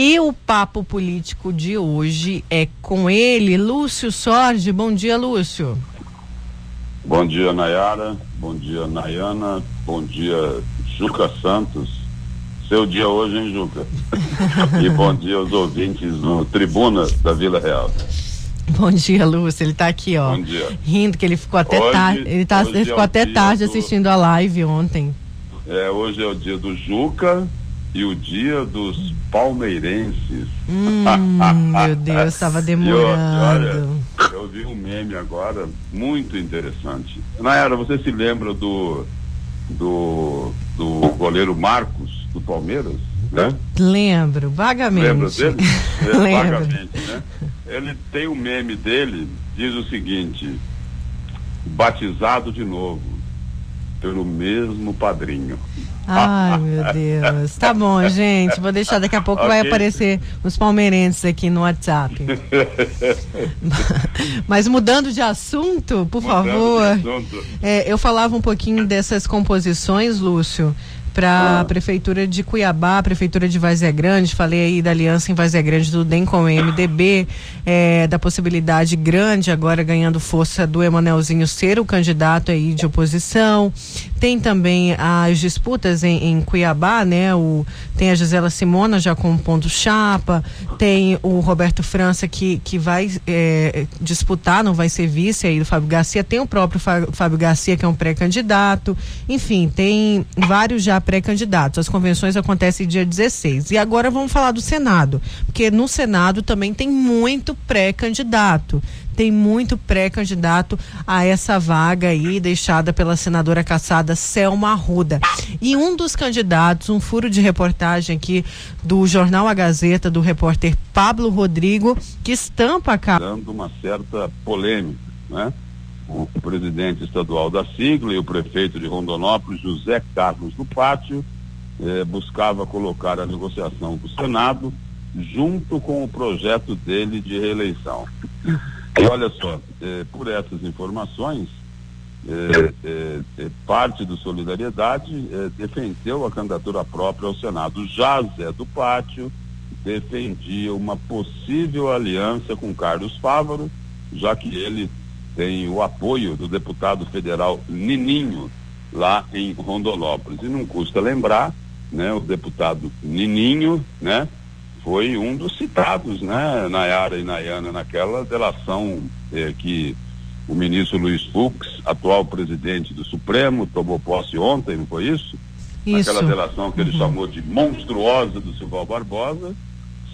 E o papo político de hoje é com ele, Lúcio Sorge. Bom dia, Lúcio. Bom dia, Nayara. Bom dia, Nayana. Bom dia, Juca Santos. Seu dia hoje, hein, Juca? e bom dia aos ouvintes no Tribuna da Vila Real. Bom dia, Lúcio. Ele está aqui, ó. Bom dia. Rindo que ele ficou até tarde. Ele, tá, ele ficou é até tarde do... assistindo a live ontem. É, hoje é o dia do Juca e o dia dos palmeirenses. Hum, meu Deus, estava demorando. olha, eu vi um meme agora muito interessante. Nayara, você se lembra do do, do goleiro Marcos do Palmeiras, né? Lembro, vagamente. Lembra dele? É, Lembro. vagamente, né? Ele tem um meme dele, diz o seguinte: batizado de novo pelo mesmo padrinho. Ai, meu Deus. Tá bom, gente. Vou deixar daqui a pouco vai Ok. aparecer os palmeirenses aqui no WhatsApp. Mas mudando de assunto, por Mudando favor. assunto. É, eu falava um pouquinho dessas composições, Lúcio, para a. Prefeitura de Cuiabá, Prefeitura de Vazia Grande, falei aí da aliança em Vazia Grande do DEM com o MDB, é, da possibilidade grande agora ganhando força do Emanuelzinho ser o candidato aí de oposição. Tem também as disputas em, em Cuiabá, né? O, tem a Gisela Simona já com ponto chapa, tem o Roberto França que, que vai é, disputar, não vai ser vice aí do Fábio Garcia, tem o próprio Fá- Fábio Garcia que é um pré-candidato, enfim, tem vários já pré-candidatos. As convenções acontecem dia 16. E agora vamos falar do Senado, porque no Senado também tem muito pré-candidato tem muito pré-candidato a essa vaga aí deixada pela senadora caçada Selma Arruda. E um dos candidatos, um furo de reportagem aqui do jornal A Gazeta, do repórter Pablo Rodrigo, que estampa a cara. dando uma certa polêmica, né? O presidente estadual da sigla e o prefeito de Rondonópolis, José Carlos do Pátio, eh, buscava colocar a negociação do Senado junto com o projeto dele de reeleição. E olha só, eh, por essas informações, eh, eh, parte do Solidariedade defendeu a candidatura própria ao Senado. Já Zé do Pátio defendia uma possível aliança com Carlos Fávaro, já que ele tem o apoio do deputado federal Nininho lá em Rondonópolis. E não custa lembrar, né, o deputado Nininho, né, foi um dos citados, né, Nayara e Nayana, naquela delação eh, que o ministro Luiz Fux, atual presidente do Supremo, tomou posse ontem, não foi isso? Isso. Aquela delação que ele chamou de monstruosa do Silval Barbosa,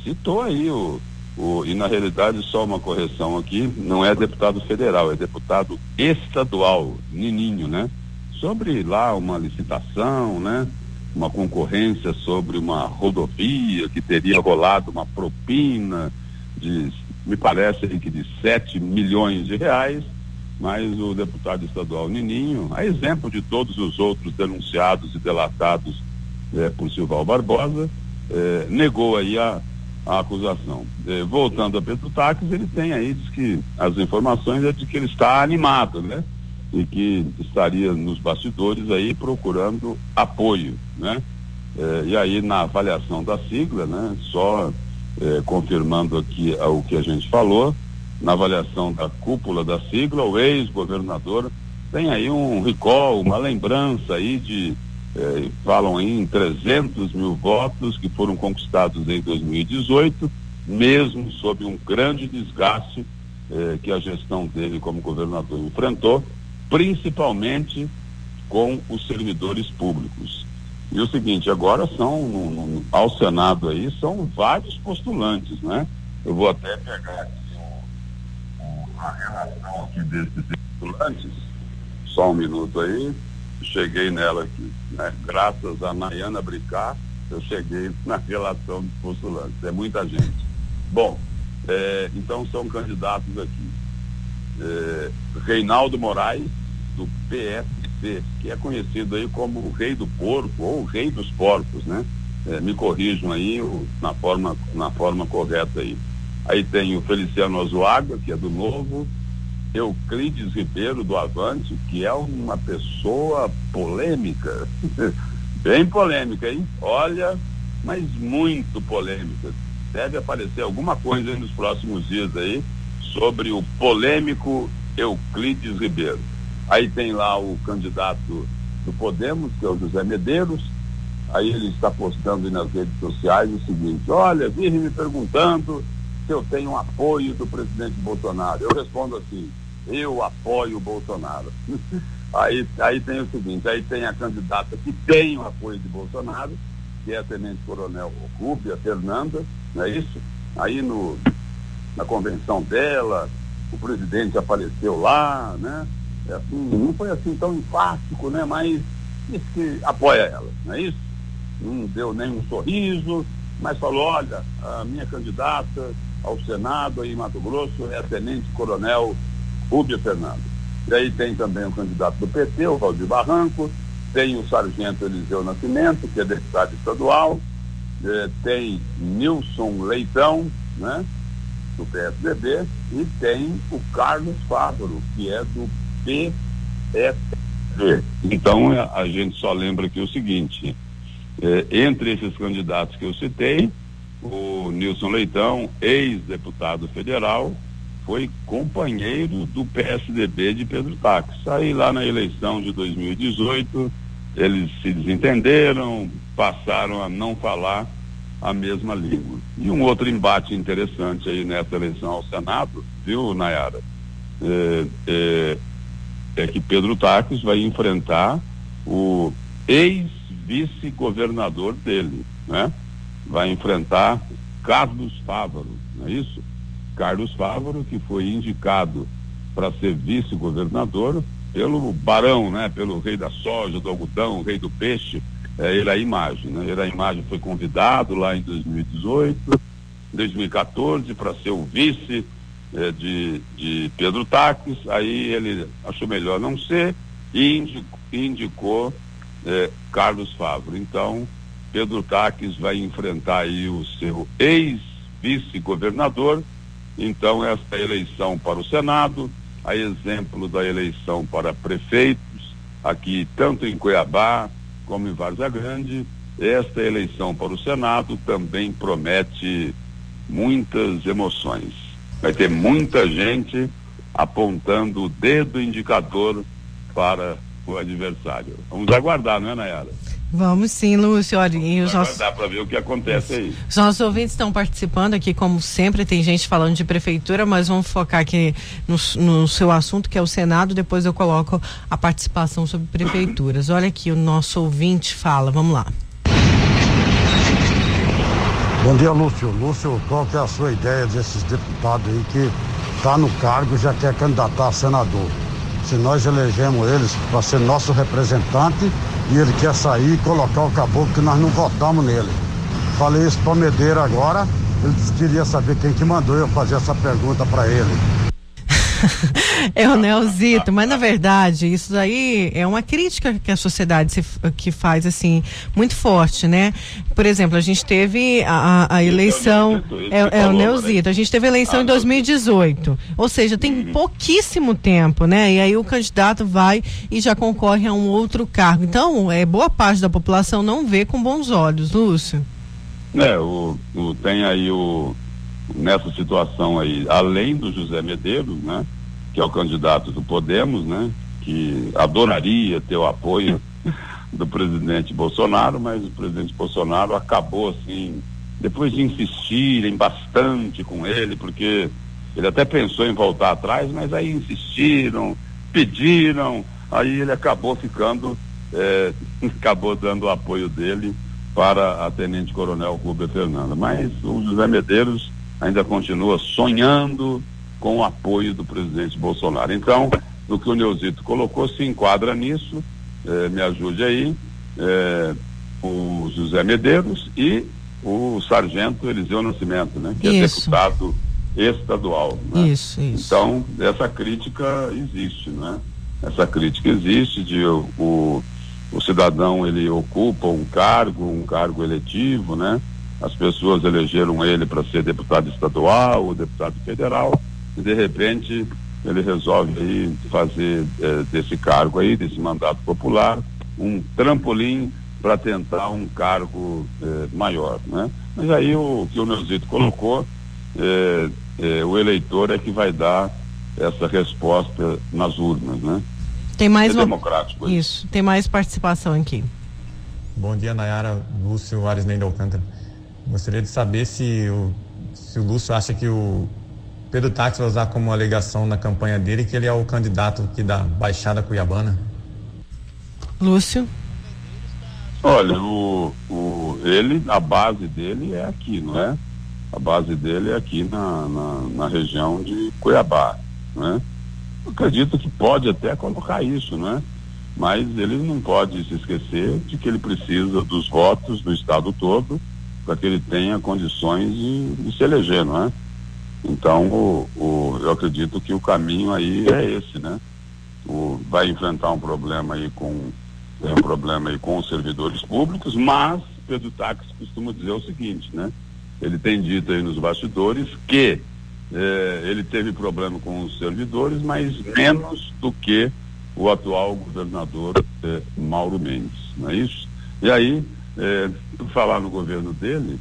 citou aí o, o. E na realidade, só uma correção aqui, não é deputado federal, é deputado estadual, Nininho, né? Sobre lá uma licitação, né? Uma concorrência sobre uma rodovia que teria rolado uma propina de, me parece que de 7 milhões de reais, mas o deputado estadual Nininho, a exemplo de todos os outros denunciados e delatados eh, por Silval Barbosa, eh, negou aí a, a acusação. Eh, voltando a Pedro Taques, ele tem aí, diz que as informações é de que ele está animado, né? E que estaria nos bastidores aí procurando apoio, né? Eh, e aí na avaliação da sigla, né? Só eh, confirmando aqui ah, o que a gente falou, na avaliação da cúpula da sigla, o ex-governador tem aí um recall, uma lembrança aí de, eh, falam aí em 300 mil votos que foram conquistados em 2018, mesmo sob um grande desgaste que a gestão dele como governador enfrentou, principalmente com os servidores públicos. E o seguinte, agora são, no, no, ao Senado aí, são vários postulantes, né? Eu vou até pegar aqui o, a relação aqui desses postulantes, só um minuto aí, cheguei nela aqui, né? Graças a Nayana Bricar, eu cheguei na relação dos postulantes, é muita gente. Bom, É, então são candidatos aqui. É, Reinaldo Moraes, do PSC, que é conhecido aí como o rei do porco ou o rei dos porcos, né? É, me corrijam aí o, na, forma, na forma correta aí. Aí tem o Feliciano Ozuaga, que é do Novo, Euclides Ribeiro do Avante, que é uma pessoa polêmica, bem polêmica, hein? Olha, mas muito polêmica. Deve aparecer alguma coisa nos próximos dias aí sobre o polêmico Euclides Ribeiro. Aí tem lá o candidato do Podemos, que é o José Medeiros. Aí ele está postando nas redes sociais o seguinte: olha, vive me perguntando se eu tenho apoio do presidente Bolsonaro. Eu respondo assim: eu apoio o Bolsonaro. aí, aí tem o seguinte: aí tem a candidata que tem o apoio de Bolsonaro, que é a Tenente Coronel Rúbia Fernanda, não é isso? Aí no, na convenção dela, o presidente apareceu lá, né? É assim, não foi assim tão enfático, né? Mas disse que apoia ela, não é isso? Não deu nem um sorriso, mas falou, olha, a minha candidata ao Senado aí em Mato Grosso é a Tenente Coronel Rubia Fernando. E aí tem também o candidato do PT, o Valdir Barranco, tem o Sargento Eliseu Nascimento, que é deputado estadual, eh, tem Nilson Leitão, né, do PSDB, e tem o Carlos Fávaro, que é do PSB. Então a gente só lembra aqui o seguinte, eh, entre esses candidatos que eu citei, o Nilson Leitão, ex-deputado federal, foi companheiro do PSDB de Pedro Tax. Aí lá na eleição de 2018, eles se desentenderam, passaram a não falar a mesma língua. E um outro embate interessante aí nessa eleição ao Senado, viu, Nayara? É, é, é que Pedro Taques vai enfrentar o ex-vice-governador dele, né? Vai enfrentar Carlos Fávaro, não é isso? Carlos Fávaro, que foi indicado para ser vice-governador pelo barão, né? Pelo rei da soja, do algodão, rei do peixe, é, ele é a imagem, né? Ele a imagem foi convidado lá em 2018, 2014 para ser o vice é, de, de Pedro Taques, aí ele achou melhor não ser e indicou, indicou é, Carlos Fávaro. Então, Pedro Taques vai enfrentar aí o seu ex-vice-governador, então, esta eleição para o Senado, a exemplo da eleição para prefeitos, aqui tanto em Cuiabá como em Várzea Grande, esta eleição para o Senado também promete muitas emoções. Vai ter muita gente apontando o dedo indicador para o adversário. Vamos aguardar, não é, Nayara? Vamos sim, Lúcio. Olha, e os nossos... Dá para ver o que acontece aí. Os nossos ouvintes estão participando aqui, como sempre, tem gente falando de prefeitura, mas vamos focar aqui no, no seu assunto, que é o Senado, depois eu coloco a participação sobre prefeituras. Olha aqui, o nosso ouvinte fala, vamos lá. Bom dia, Lúcio. Lúcio, qual que é a sua ideia desses deputados aí que tá no cargo e já quer candidatar a senador? Se nós elegemos eles para ser nosso representante, e ele quer sair e colocar o caboclo que nós não votamos nele. Falei isso para Medeira agora, ele queria saber quem que mandou eu fazer essa pergunta para ele. é o Nelzito, mas na verdade isso aí é uma crítica que a sociedade se, que faz assim muito forte, né? Por exemplo, a gente teve a, a eleição é, é o Neuzito, a gente teve a eleição em 2018, ou seja, tem uhum. pouquíssimo tempo, né? E aí o candidato vai e já concorre a um outro cargo. Então, é boa parte da população não vê com bons olhos, Lúcio. É, o, o tem aí o nessa situação aí, além do José Medeiros, né? Que é o candidato do Podemos, né? Que adoraria ter o apoio do presidente Bolsonaro, mas o presidente Bolsonaro acabou assim, depois de insistirem bastante com ele, porque ele até pensou em voltar atrás, mas aí insistiram, pediram, aí ele acabou ficando, é, acabou dando o apoio dele para a Tenente Coronel Rubia Fernanda. Mas o José Medeiros ainda continua sonhando com o apoio do presidente Bolsonaro. Então, o que o Neuzito colocou se enquadra nisso, eh, me ajude aí, eh, o José Medeiros e o sargento Eliseu Nascimento, né? Que Isso. é deputado estadual. Né? Isso, isso. Então, essa crítica existe, né? Essa crítica existe de o, o, o cidadão ele ocupa um cargo, um cargo eletivo, né? As pessoas elegeram ele para ser deputado estadual ou deputado federal e de repente ele resolve aí fazer eh, desse cargo aí, desse mandato popular, um trampolim para tentar um cargo eh, maior, né? Mas aí o que o Neuzito colocou, eh, eh, o eleitor é que vai dar essa resposta nas urnas, né? Tem mais é uma... democrático. Isso, tem mais participação aqui. Bom dia, Nayara, Lúcio Arisnei de Alcântara. Gostaria de saber se o, se o Lúcio acha que o Pedro Táxi vai usar como alegação na campanha dele que ele é o candidato aqui da Baixada Cuiabana. Lúcio? Olha, o, o, ele, a base dele é aqui, não é? A base dele é aqui na, na, na região de Cuiabá, né? acredito que pode até colocar isso, né? Mas ele não pode se esquecer de que ele precisa dos votos do estado todo para que ele tenha condições de, de, se eleger, não é? Então, o, o, eu acredito que o caminho aí é esse, né? O, vai enfrentar um problema aí com tem um problema aí com os servidores públicos, mas Pedro Táxi costuma dizer o seguinte, né? Ele tem dito aí nos bastidores que eh, ele teve problema com os servidores, mas menos do que o atual governador eh, Mauro Mendes, não é isso? E aí, falar no governo dele,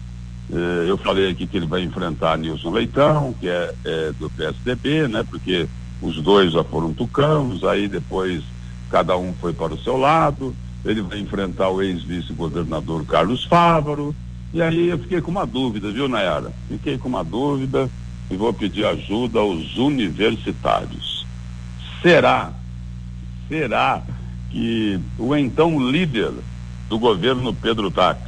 eh, eu falei aqui que ele vai enfrentar Nilson Leitão, que é, é, do PSDB, né? Porque os dois já foram tucanos, aí depois cada um foi para o seu lado, ele vai enfrentar o ex-vice-governador Carlos Fávaro, e aí eu fiquei com uma dúvida, viu, Nayara? Fiquei com uma dúvida e vou pedir ajuda aos universitários. Será, será que o então líder do governo Pedro Tax,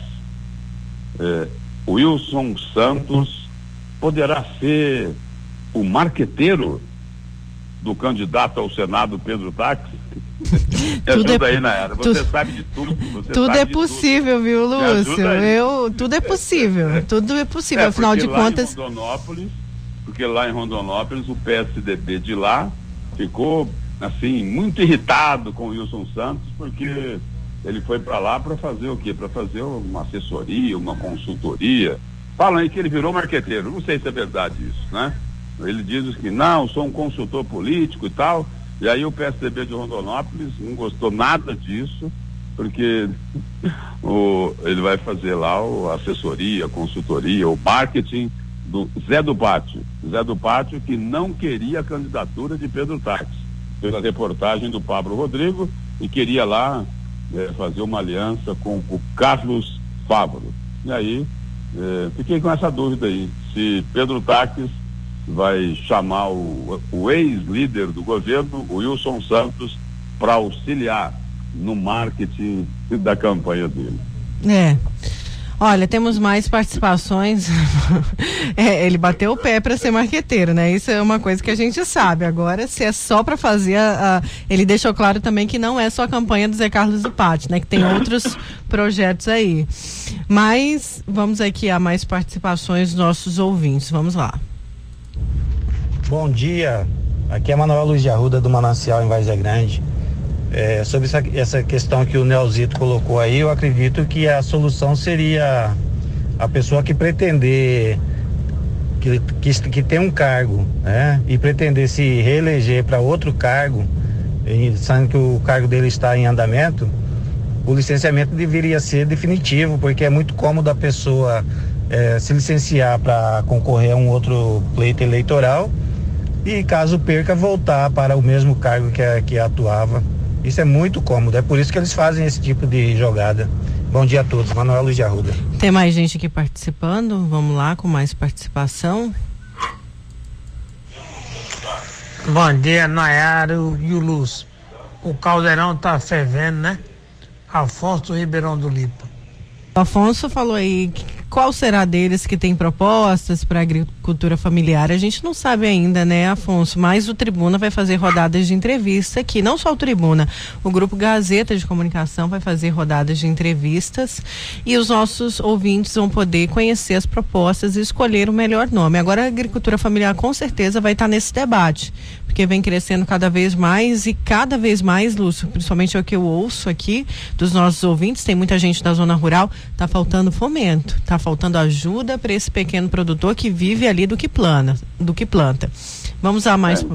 eh, Wilson Santos, poderá ser o marqueteiro do candidato ao Senado Pedro Táxi? tudo ajuda é, aí, Nayara. Você tudo, sabe de tudo. tudo é possível, tudo. viu, Lúcio? Eu, tudo é possível. tudo é possível. É, Afinal de contas. Em Rondonópolis, porque lá em Rondonópolis o PSDB de lá ficou assim muito irritado com o Wilson Santos porque ele foi para lá para fazer o quê? Para fazer uma assessoria, uma consultoria. Falam aí que ele virou marqueteiro. Não sei se é verdade isso, né? Ele diz que não, sou um consultor político e tal. E aí o PSDB de Rondonópolis não gostou nada disso, porque o, ele vai fazer lá o, a assessoria, a consultoria, o marketing do Zé do Pátio. Zé do Pátio que não queria a candidatura de Pedro Táxi, pela reportagem do Pablo Rodrigo, e queria lá é, fazer uma aliança com o Carlos Fávaro. E aí, é, fiquei com essa dúvida aí, se Pedro Táxi vai chamar o, o ex-líder do governo, o Wilson Santos, para auxiliar no marketing da campanha dele. É. Olha, temos mais participações. é, ele bateu o pé para ser marqueteiro, né? Isso é uma coisa que a gente sabe. Agora, se é só para fazer a, a, Ele deixou claro também que não é só a campanha do Zé Carlos do Pátio, né? Que tem outros projetos aí. Mas vamos aqui a mais participações dos nossos ouvintes. Vamos lá. Bom dia, aqui é Manuel Luiz de Arruda do Manancial em Várzea Grande. É, sobre essa, essa questão que o Neozito colocou aí, eu acredito que a solução seria a pessoa que pretender que, que, que tem um cargo né, e pretender se reeleger para outro cargo, sendo que o cargo dele está em andamento, o licenciamento deveria ser definitivo, porque é muito cômodo a pessoa é, se licenciar para concorrer a um outro pleito eleitoral e caso perca voltar para o mesmo cargo que, que atuava. Isso é muito cômodo, é por isso que eles fazem esse tipo de jogada. Bom dia a todos, Manuel Luiz de Arruda. Tem mais gente aqui participando, vamos lá com mais participação. Bom dia, Nayara e o Luz. O caldeirão tá fervendo, né? Afonso Ribeirão do Lipa. Afonso falou aí qual será deles que tem propostas para agricultura familiar? A gente não sabe ainda, né, Afonso? Mas o Tribuna vai fazer rodadas de entrevista aqui, não só o Tribuna, o Grupo Gazeta de Comunicação vai fazer rodadas de entrevistas e os nossos ouvintes vão poder conhecer as propostas e escolher o melhor nome. Agora, a agricultura familiar com certeza vai estar nesse debate, porque vem crescendo cada vez mais e cada vez mais, Lúcio, principalmente é o que eu ouço aqui dos nossos ouvintes, tem muita gente da zona rural, está faltando fomento, está faltando ajuda para esse pequeno produtor que vive ali do que plana, do que planta. Vamos a mais. É.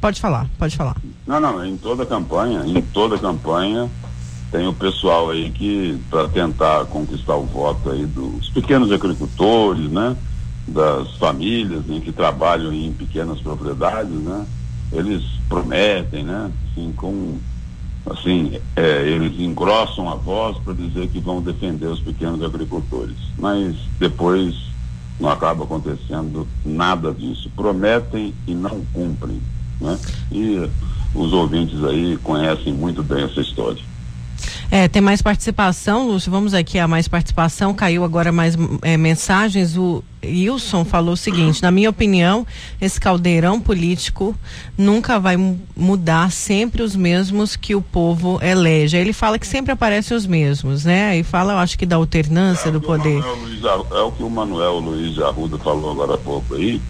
Pode falar, pode falar. Não, não, em toda campanha, em toda campanha tem o pessoal aí que para tentar conquistar o voto aí dos pequenos agricultores, né? Das famílias né, que trabalham em pequenas propriedades, né? Eles prometem, né? Assim, com assim, é, eles engrossam a voz para dizer que vão defender os pequenos agricultores, mas depois não acaba acontecendo nada disso. Prometem e não cumprem, né? E os ouvintes aí conhecem muito bem essa história. É, tem mais participação, Lúcio. Vamos aqui a mais participação. Caiu agora mais é, mensagens. O Wilson falou o seguinte: na minha opinião, esse caldeirão político nunca vai mudar sempre os mesmos que o povo elege. Ele fala que sempre aparecem os mesmos, né? E fala, eu acho que da alternância é do poder. Luiz, é o que o Manuel Luiz Arruda falou agora há pouco aí.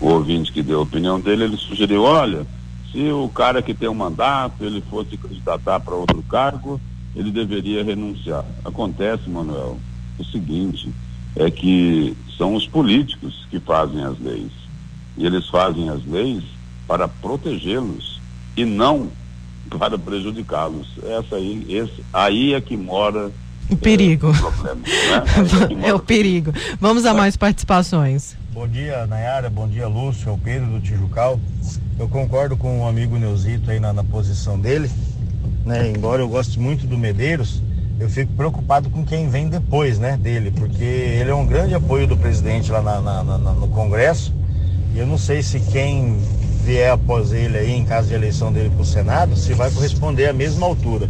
O ouvinte que deu a opinião dele, ele sugeriu: olha, se o cara que tem um mandato ele fosse candidatar para outro cargo ele deveria renunciar. Acontece, Manuel, o seguinte, é que são os políticos que fazem as leis. E eles fazem as leis para protegê-los e não para prejudicá-los. Essa aí, esse, aí é que mora o perigo. É, o, problema, né? é o perigo. Vamos a mais participações. Bom dia, Nayara. Bom dia, Lúcio. É o Pedro do Tijucal. Eu concordo com o amigo Neuzito aí na, na posição dele né? Embora eu goste muito do Medeiros, eu fico preocupado com quem vem depois, né, dele, porque ele é um grande apoio do presidente lá na, na, na, no Congresso. E eu não sei se quem vier após ele aí, em caso de eleição dele para o Senado, se vai corresponder à mesma altura.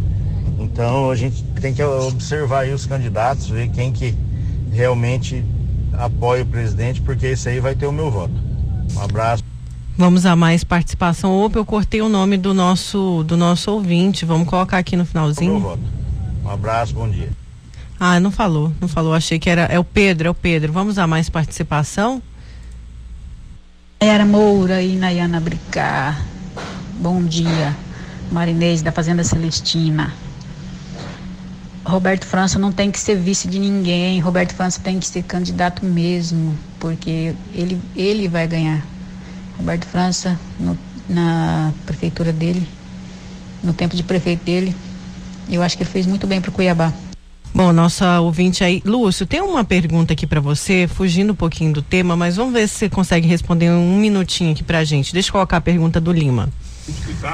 Então a gente tem que observar aí os candidatos, ver quem que realmente apoia o presidente, porque esse aí vai ter o meu voto. Um abraço. Vamos a mais participação. Opa, eu cortei o nome do nosso do nosso ouvinte. Vamos colocar aqui no finalzinho. Um abraço, bom dia. Ah, não falou, não falou. Achei que era é o Pedro, é o Pedro. Vamos a mais participação. Era Moura e Nayana Bricar. Bom dia. Marinês da Fazenda Celestina. Roberto França não tem que ser vice de ninguém. Roberto França tem que ser candidato mesmo, porque ele, ele vai ganhar. Roberto França, no, na prefeitura dele, no tempo de prefeito dele. Eu acho que ele fez muito bem para Cuiabá. Bom, nossa ouvinte aí, Lúcio, tem uma pergunta aqui para você, fugindo um pouquinho do tema, mas vamos ver se você consegue responder um minutinho aqui pra gente. Deixa eu colocar a pergunta do Lima.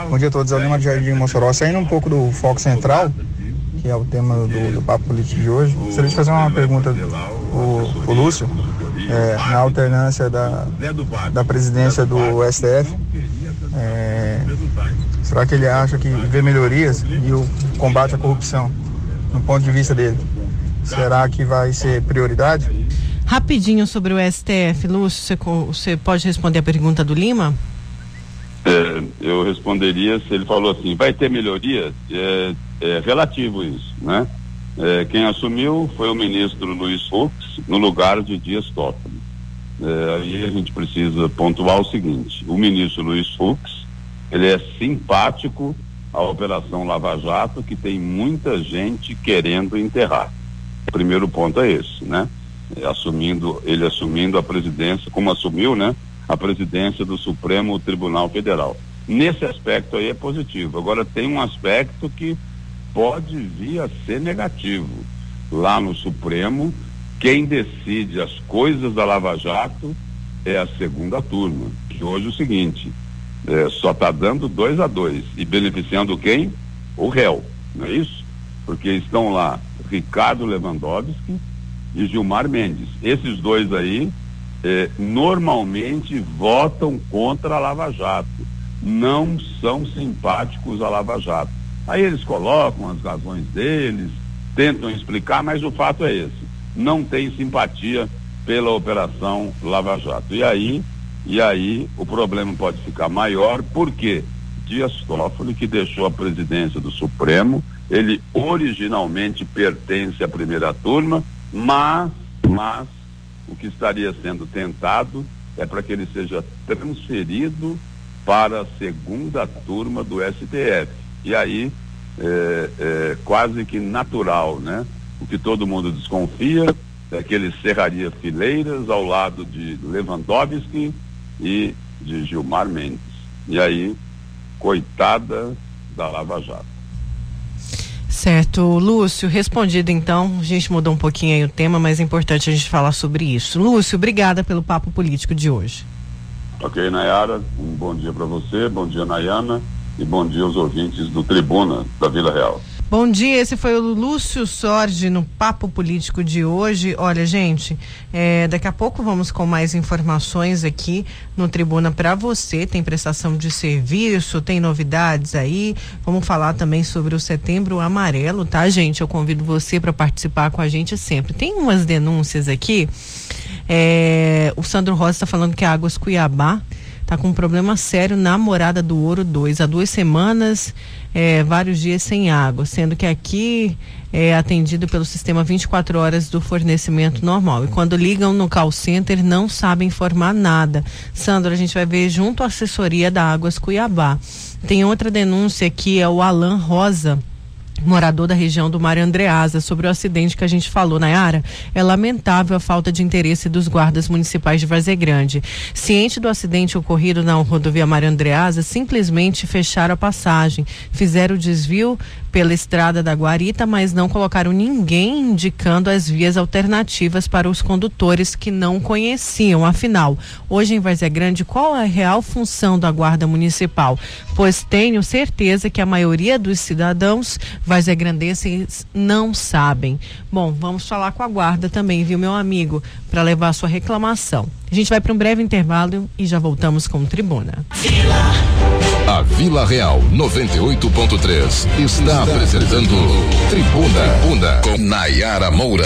Bom dia a todos, é o Lima de Jardim Mossoró. Saindo um pouco do foco central, que é o tema do, do papo político de hoje, gostaria de fazer uma pergunta o, o Lúcio é, na alternância da, da presidência do STF. É, será que ele acha que vê melhorias e o combate à corrupção, no ponto de vista dele, será que vai ser prioridade? Rapidinho sobre o STF, Lúcio, você, você pode responder a pergunta do Lima? É, eu responderia se ele falou assim, vai ter melhorias? É, é relativo isso, né? É, quem assumiu foi o ministro Luiz Fux, no lugar de Dias Toffoli. É, aí a gente precisa pontuar o seguinte: o ministro Luiz Fux, ele é simpático à Operação Lava Jato, que tem muita gente querendo enterrar. O primeiro ponto é esse, né? É, assumindo, ele assumindo a presidência, como assumiu, né? A presidência do Supremo Tribunal Federal. Nesse aspecto aí é positivo. Agora tem um aspecto que pode vir a ser negativo. Lá no Supremo, quem decide as coisas da Lava Jato é a segunda turma, que hoje é o seguinte, é, só está dando dois a dois e beneficiando quem? O réu, não é isso? Porque estão lá Ricardo Lewandowski e Gilmar Mendes. Esses dois aí é, normalmente votam contra a Lava Jato, não são simpáticos à Lava Jato. Aí eles colocam as razões deles, tentam explicar, mas o fato é esse. Não tem simpatia pela operação Lava Jato. E aí, e aí o problema pode ficar maior, porque Dias Toffoli, que deixou a presidência do Supremo, ele originalmente pertence à primeira turma, mas, mas o que estaria sendo tentado é para que ele seja transferido para a segunda turma do STF. E aí é, é quase que natural, né? O que todo mundo desconfia é que ele cerraria fileiras ao lado de Lewandowski e de Gilmar Mendes. E aí, coitada da Lava Jato. Certo, Lúcio, respondido então, a gente mudou um pouquinho aí o tema, mas é importante a gente falar sobre isso. Lúcio, obrigada pelo papo político de hoje. Ok, Nayara, um bom dia para você, bom dia, Nayana, e bom dia aos ouvintes do Tribuna da Vila Real. Bom dia, esse foi o Lúcio Sorge no Papo Político de hoje. Olha, gente, é, daqui a pouco vamos com mais informações aqui no Tribuna para você. Tem prestação de serviço, tem novidades aí. Vamos falar também sobre o Setembro Amarelo, tá, gente? Eu convido você para participar com a gente sempre. Tem umas denúncias aqui. É, o Sandro Rosa está falando que a Águas Cuiabá está com um problema sério na Morada do Ouro 2. Há duas semanas é, vários dias sem água, sendo que aqui é atendido pelo sistema 24 horas do fornecimento normal. E quando ligam no call center, não sabem informar nada. Sandro, a gente vai ver junto à assessoria da Águas Cuiabá. Tem outra denúncia aqui, é o Alan Rosa morador da região do Mar Andreasa, sobre o acidente que a gente falou, Nayara. É lamentável a falta de interesse dos guardas municipais de Vazé Grande. Ciente do acidente ocorrido na rodovia Mar Andreasa, simplesmente fecharam a passagem, fizeram o desvio pela estrada da Guarita, mas não colocaram ninguém indicando as vias alternativas para os condutores que não conheciam. Afinal, hoje em Vazia Grande, qual a real função da Guarda Municipal? Pois tenho certeza que a maioria dos cidadãos vazegrandenses não sabem. Bom, vamos falar com a Guarda também, viu, meu amigo, para levar a sua reclamação. A gente vai para um breve intervalo e já voltamos com o Tribuna. A Vila Real 98.3 está apresentando Tribuna, Tribuna com Nayara Moura.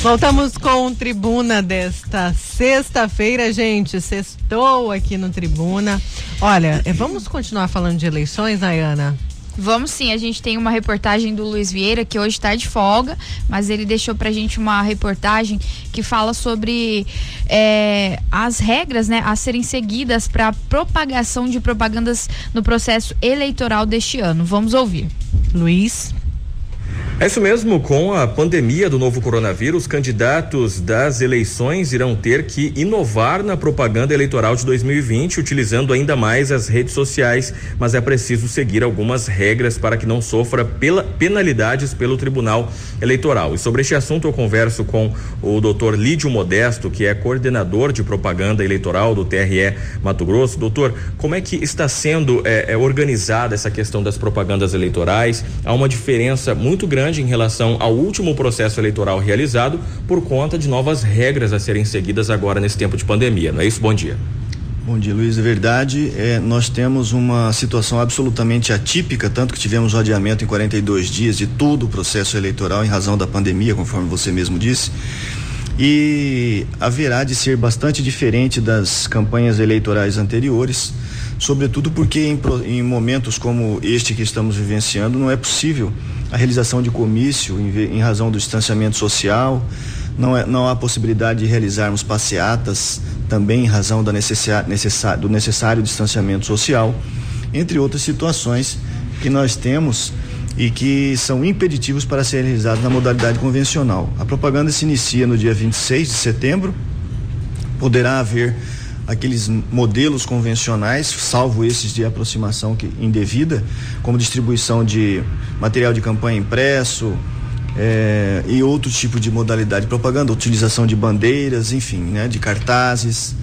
Voltamos com Tribuna desta sexta-feira, gente. Sextou aqui no Tribuna. Olha, eh, vamos continuar falando de eleições, Nayana? Vamos sim, a gente tem uma reportagem do Luiz Vieira, que hoje está de folga, mas ele deixou pra gente uma reportagem que fala sobre é, as regras né, a serem seguidas para propagação de propagandas no processo eleitoral deste ano. Vamos ouvir. Luiz. É isso mesmo, com a pandemia do novo coronavírus, candidatos das eleições irão ter que inovar na propaganda eleitoral de 2020, utilizando ainda mais as redes sociais, mas é preciso seguir algumas regras para que não sofra pela, penalidades pelo Tribunal Eleitoral. E sobre este assunto eu converso com o doutor Lídio Modesto, que é coordenador de propaganda eleitoral do TRE Mato Grosso. Doutor, como é que está sendo é, é, organizada essa questão das propagandas eleitorais? Há uma diferença muito grande em relação ao último processo eleitoral realizado por conta de novas regras a serem seguidas agora nesse tempo de pandemia. Não é isso? Bom dia. Bom dia, Luiz. É verdade. É, nós temos uma situação absolutamente atípica, tanto que tivemos o adiamento em 42 dias de todo o processo eleitoral em razão da pandemia, conforme você mesmo disse. E haverá de ser bastante diferente das campanhas eleitorais anteriores, sobretudo porque em, em momentos como este que estamos vivenciando não é possível a realização de comício em, em razão do distanciamento social, não, é, não há possibilidade de realizarmos passeatas também em razão da necessário, do necessário distanciamento social, entre outras situações que nós temos e que são impeditivos para ser realizados na modalidade convencional. A propaganda se inicia no dia 26 de setembro, poderá haver aqueles modelos convencionais, salvo esses de aproximação que, indevida, como distribuição de material de campanha impresso é, e outro tipo de modalidade de propaganda, utilização de bandeiras, enfim, né, de cartazes.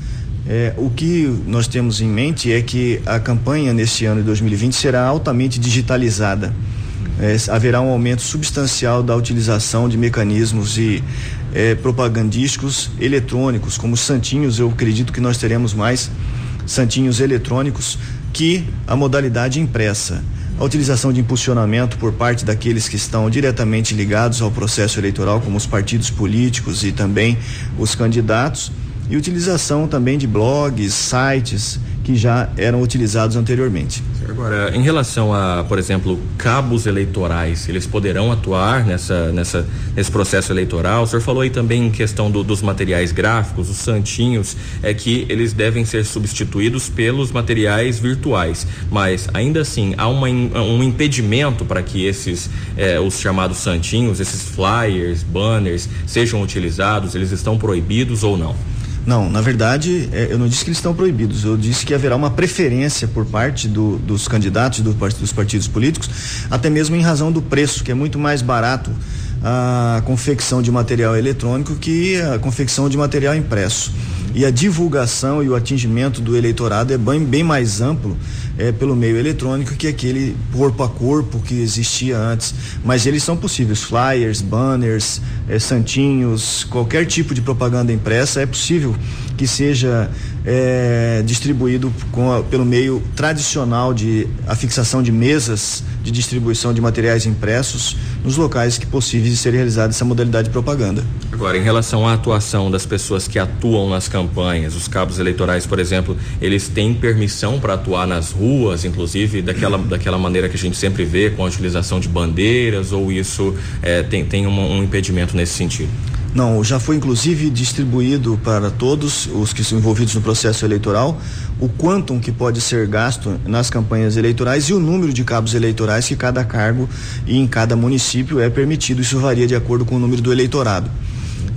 É, o que nós temos em mente é que a campanha neste ano de 2020 será altamente digitalizada. É, haverá um aumento substancial da utilização de mecanismos e eh, propagandísticos eletrônicos, como santinhos, eu acredito que nós teremos mais santinhos eletrônicos que a modalidade impressa. a utilização de impulsionamento por parte daqueles que estão diretamente ligados ao processo eleitoral, como os partidos políticos e também os candidatos, e utilização também de blogs, sites que já eram utilizados anteriormente. Agora, em relação a, por exemplo, cabos eleitorais, eles poderão atuar nessa, nessa, nesse processo eleitoral? O senhor falou aí também em questão do, dos materiais gráficos, os santinhos, é que eles devem ser substituídos pelos materiais virtuais, mas ainda assim há uma, um impedimento para que esses, eh, os chamados santinhos, esses flyers, banners, sejam utilizados, eles estão proibidos ou não? Não, na verdade, é, eu não disse que eles estão proibidos, eu disse que haverá uma preferência por parte do, dos candidatos do, dos partidos políticos, até mesmo em razão do preço, que é muito mais barato a confecção de material eletrônico que a confecção de material impresso. E a divulgação e o atingimento do eleitorado é bem, bem mais amplo é, pelo meio eletrônico que aquele corpo a corpo que existia antes. Mas eles são possíveis, flyers, banners, é, santinhos, qualquer tipo de propaganda impressa é possível que seja é, distribuído a, pelo meio tradicional de a fixação de mesas de distribuição de materiais impressos nos locais que possíveis de ser realizada essa modalidade de propaganda. Agora, em relação à atuação das pessoas que atuam nas campanhas, os cabos eleitorais, por exemplo, eles têm permissão para atuar nas ruas, inclusive daquela, daquela maneira que a gente sempre vê, com a utilização de bandeiras, ou isso é, tem, tem um, um impedimento nesse sentido? Não, já foi inclusive distribuído para todos os que são envolvidos no processo eleitoral o quantum que pode ser gasto nas campanhas eleitorais e o número de cabos eleitorais que cada cargo e em cada município é permitido. Isso varia de acordo com o número do eleitorado.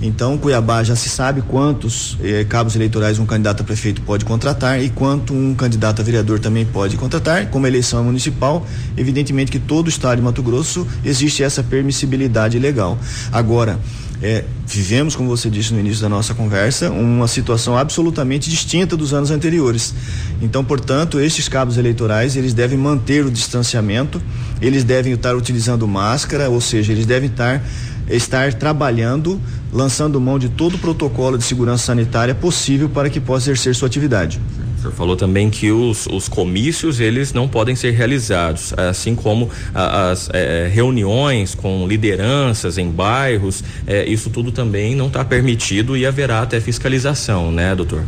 Então, Cuiabá já se sabe quantos eh, cabos eleitorais um candidato a prefeito pode contratar e quanto um candidato a vereador também pode contratar. Como a eleição é municipal, evidentemente que todo o estado de Mato Grosso existe essa permissibilidade legal. Agora, é, vivemos, como você disse no início da nossa conversa, uma situação absolutamente distinta dos anos anteriores. Então, portanto, estes cabos eleitorais, eles devem manter o distanciamento, eles devem estar utilizando máscara, ou seja, eles devem estar, estar trabalhando, lançando mão de todo o protocolo de segurança sanitária possível para que possa exercer sua atividade. O senhor falou também que os, os comícios eles não podem ser realizados, assim como as é, reuniões com lideranças em bairros, é, isso tudo também não está permitido e haverá até fiscalização, né, doutor?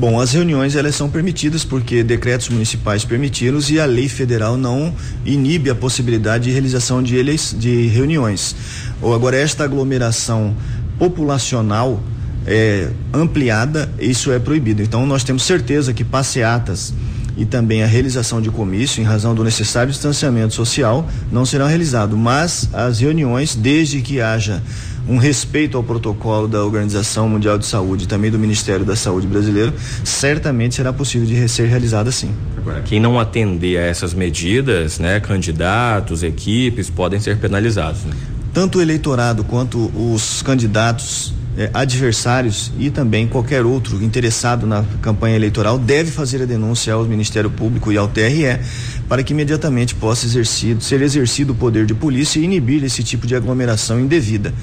Bom, as reuniões elas são permitidas porque decretos municipais permitiram e a lei federal não inibe a possibilidade de realização de, eles, de reuniões. Ou agora esta aglomeração populacional é, ampliada, isso é proibido. Então nós temos certeza que passeatas e também a realização de comício, em razão do necessário distanciamento social, não serão realizados. Mas as reuniões, desde que haja um respeito ao protocolo da Organização Mundial de Saúde e também do Ministério da Saúde brasileiro, certamente será possível de ser realizada sim. Agora, quem não atender a essas medidas, né, candidatos, equipes, podem ser penalizados. Né? Tanto o eleitorado quanto os candidatos eh, adversários e também qualquer outro interessado na campanha eleitoral deve fazer a denúncia ao Ministério Público e ao TRE para que imediatamente possa exercido, ser exercido o poder de polícia e inibir esse tipo de aglomeração indevida.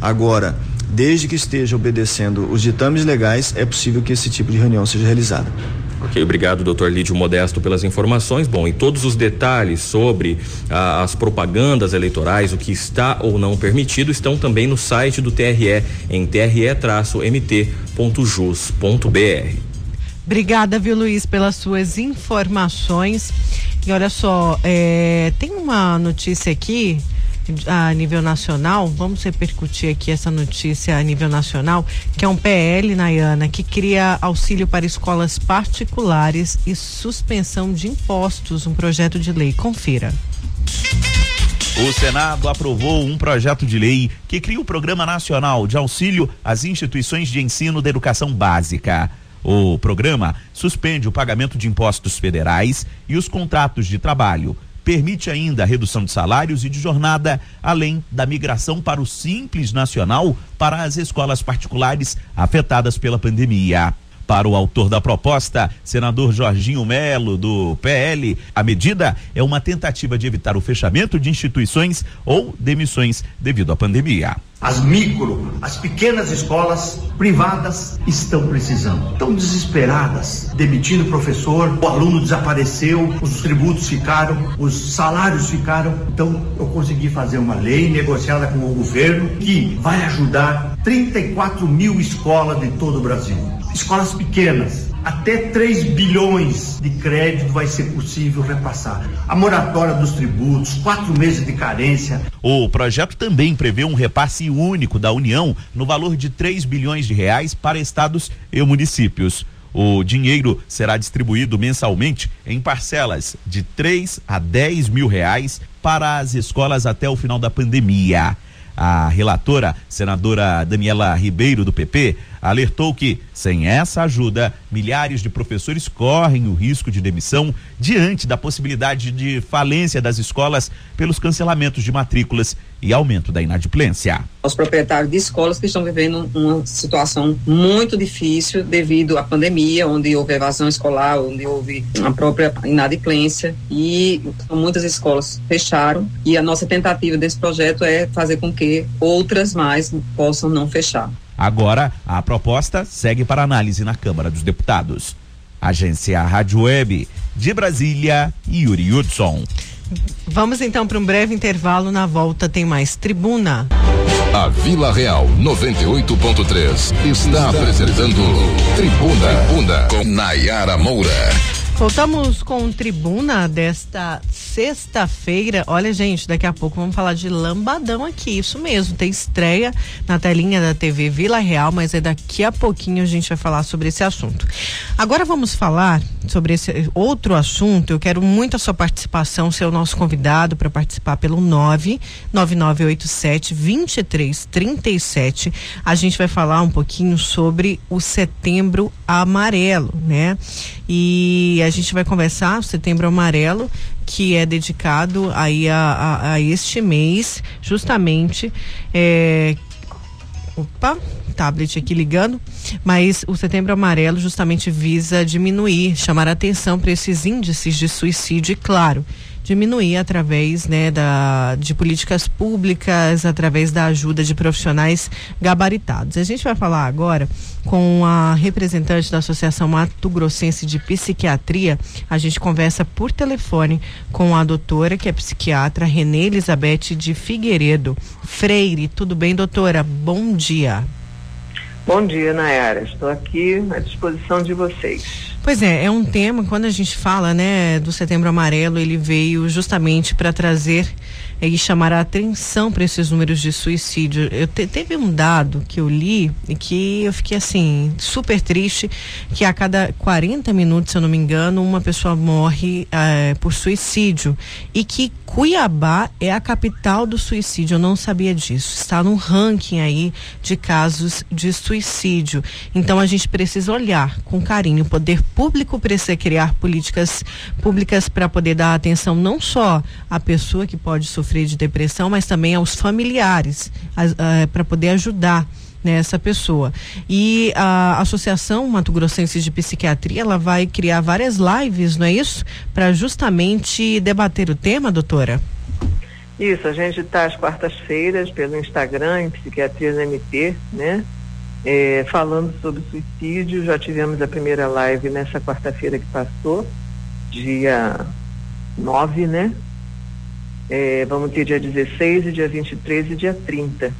Agora, desde que esteja obedecendo os ditames legais, é possível que esse tipo de reunião seja realizada. Obrigado, doutor Lídio Modesto, pelas informações. Bom, e todos os detalhes sobre ah, as propagandas eleitorais, o que está ou não permitido, estão também no site do TRE, em tre-mt.jus.br. Obrigada, viu, Luiz, pelas suas informações. E olha só, é, tem uma notícia aqui a nível nacional, vamos repercutir aqui essa notícia a nível nacional, que é um PL, Nayana, que cria auxílio para escolas particulares e suspensão de impostos, um projeto de lei. Confira. O Senado aprovou um projeto de lei que cria o Programa Nacional de Auxílio às Instituições de Ensino da Educação Básica. O programa suspende o pagamento de impostos federais e os contratos de trabalho permite ainda a redução de salários e de jornada, além da migração para o Simples Nacional para as escolas particulares afetadas pela pandemia. Para o autor da proposta, senador Jorginho Melo, do PL, a medida é uma tentativa de evitar o fechamento de instituições ou demissões devido à pandemia. As micro, as pequenas escolas privadas estão precisando. Estão desesperadas, demitindo o professor, o aluno desapareceu, os tributos ficaram, os salários ficaram. Então, eu consegui fazer uma lei negociada com o governo que vai ajudar 34 mil escolas de todo o Brasil. Escolas pequenas, até 3 bilhões de crédito vai ser possível repassar. A moratória dos tributos, quatro meses de carência. O projeto também prevê um repasse único da União no valor de 3 bilhões de reais para estados e municípios. O dinheiro será distribuído mensalmente em parcelas de 3 a 10 mil reais para as escolas até o final da pandemia. A relatora, senadora Daniela Ribeiro, do PP, alertou que, sem essa ajuda, milhares de professores correm o risco de demissão diante da possibilidade de falência das escolas pelos cancelamentos de matrículas e aumento da inadimplência. Os proprietários de escolas que estão vivendo uma situação muito difícil devido à pandemia, onde houve evasão escolar, onde houve a própria inadimplência e muitas escolas fecharam e a nossa tentativa desse projeto é fazer com que outras mais possam não fechar. Agora, a proposta segue para análise na Câmara dos Deputados. Agência Rádio Web de Brasília, Yuri Hudson. Vamos então para um breve intervalo. Na volta tem mais tribuna. A Vila Real 98.3 está apresentando Tribuna, Tribuna com Nayara Moura. Voltamos com tribuna desta sexta-feira. Olha, gente, daqui a pouco vamos falar de lambadão aqui. Isso mesmo, tem estreia na telinha da TV Vila Real, mas é daqui a pouquinho a gente vai falar sobre esse assunto. Agora vamos falar sobre esse outro assunto. Eu quero muito a sua participação, ser o nosso convidado para participar pelo 99987 2337. A gente vai falar um pouquinho sobre o setembro amarelo, né? E a gente vai conversar o Setembro Amarelo, que é dedicado aí a, a, a este mês, justamente. É, opa, tablet aqui ligando, mas o Setembro Amarelo justamente visa diminuir, chamar a atenção para esses índices de suicídio e, claro, diminuir através né, da, de políticas públicas, através da ajuda de profissionais gabaritados. A gente vai falar agora com a representante da Associação Mato Grossense de Psiquiatria. A gente conversa por telefone com a doutora, que é psiquiatra, Renê Elizabeth de Figueiredo Freire. Tudo bem, doutora? Bom dia. Bom dia, Nayara. Estou aqui à disposição de vocês. Pois é, é um tema, quando a gente fala, né, do Setembro Amarelo, ele veio justamente para trazer e chamar a atenção para esses números de suicídio. Eu te, teve um dado que eu li e que eu fiquei assim super triste, que a cada 40 minutos, se eu não me engano, uma pessoa morre eh, por suicídio e que Cuiabá é a capital do suicídio. Eu não sabia disso. Está no ranking aí de casos de suicídio. Então a gente precisa olhar com carinho. O poder público precisa criar políticas públicas para poder dar atenção não só à pessoa que pode sofrer sofrer de depressão, mas também aos familiares, para poder ajudar nessa né, pessoa. E a Associação Mato Grossense de Psiquiatria, ela vai criar várias lives, não é isso? Para justamente debater o tema, doutora? Isso, a gente está às quartas-feiras pelo Instagram, em Psiquiatria MP, né? É, falando sobre suicídio. Já tivemos a primeira live nessa quarta-feira que passou, dia 9, né? É, vamos ter dia 16 e dia 23 e dia 30.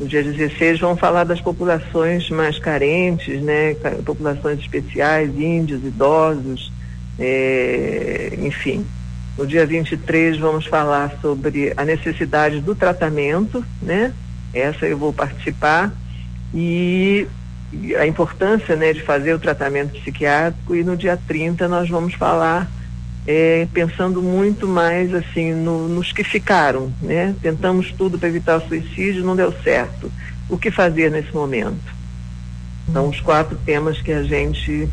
No dia 16 vamos falar das populações mais carentes, né? Populações especiais, índios, idosos, é, enfim. No dia 23 vamos falar sobre a necessidade do tratamento, né? Essa eu vou participar e a importância, né, de fazer o tratamento psiquiátrico e no dia 30 nós vamos falar é, pensando muito mais assim no, nos que ficaram, né? Tentamos tudo para evitar o suicídio, não deu certo. O que fazer nesse momento? São os quatro temas que a gente.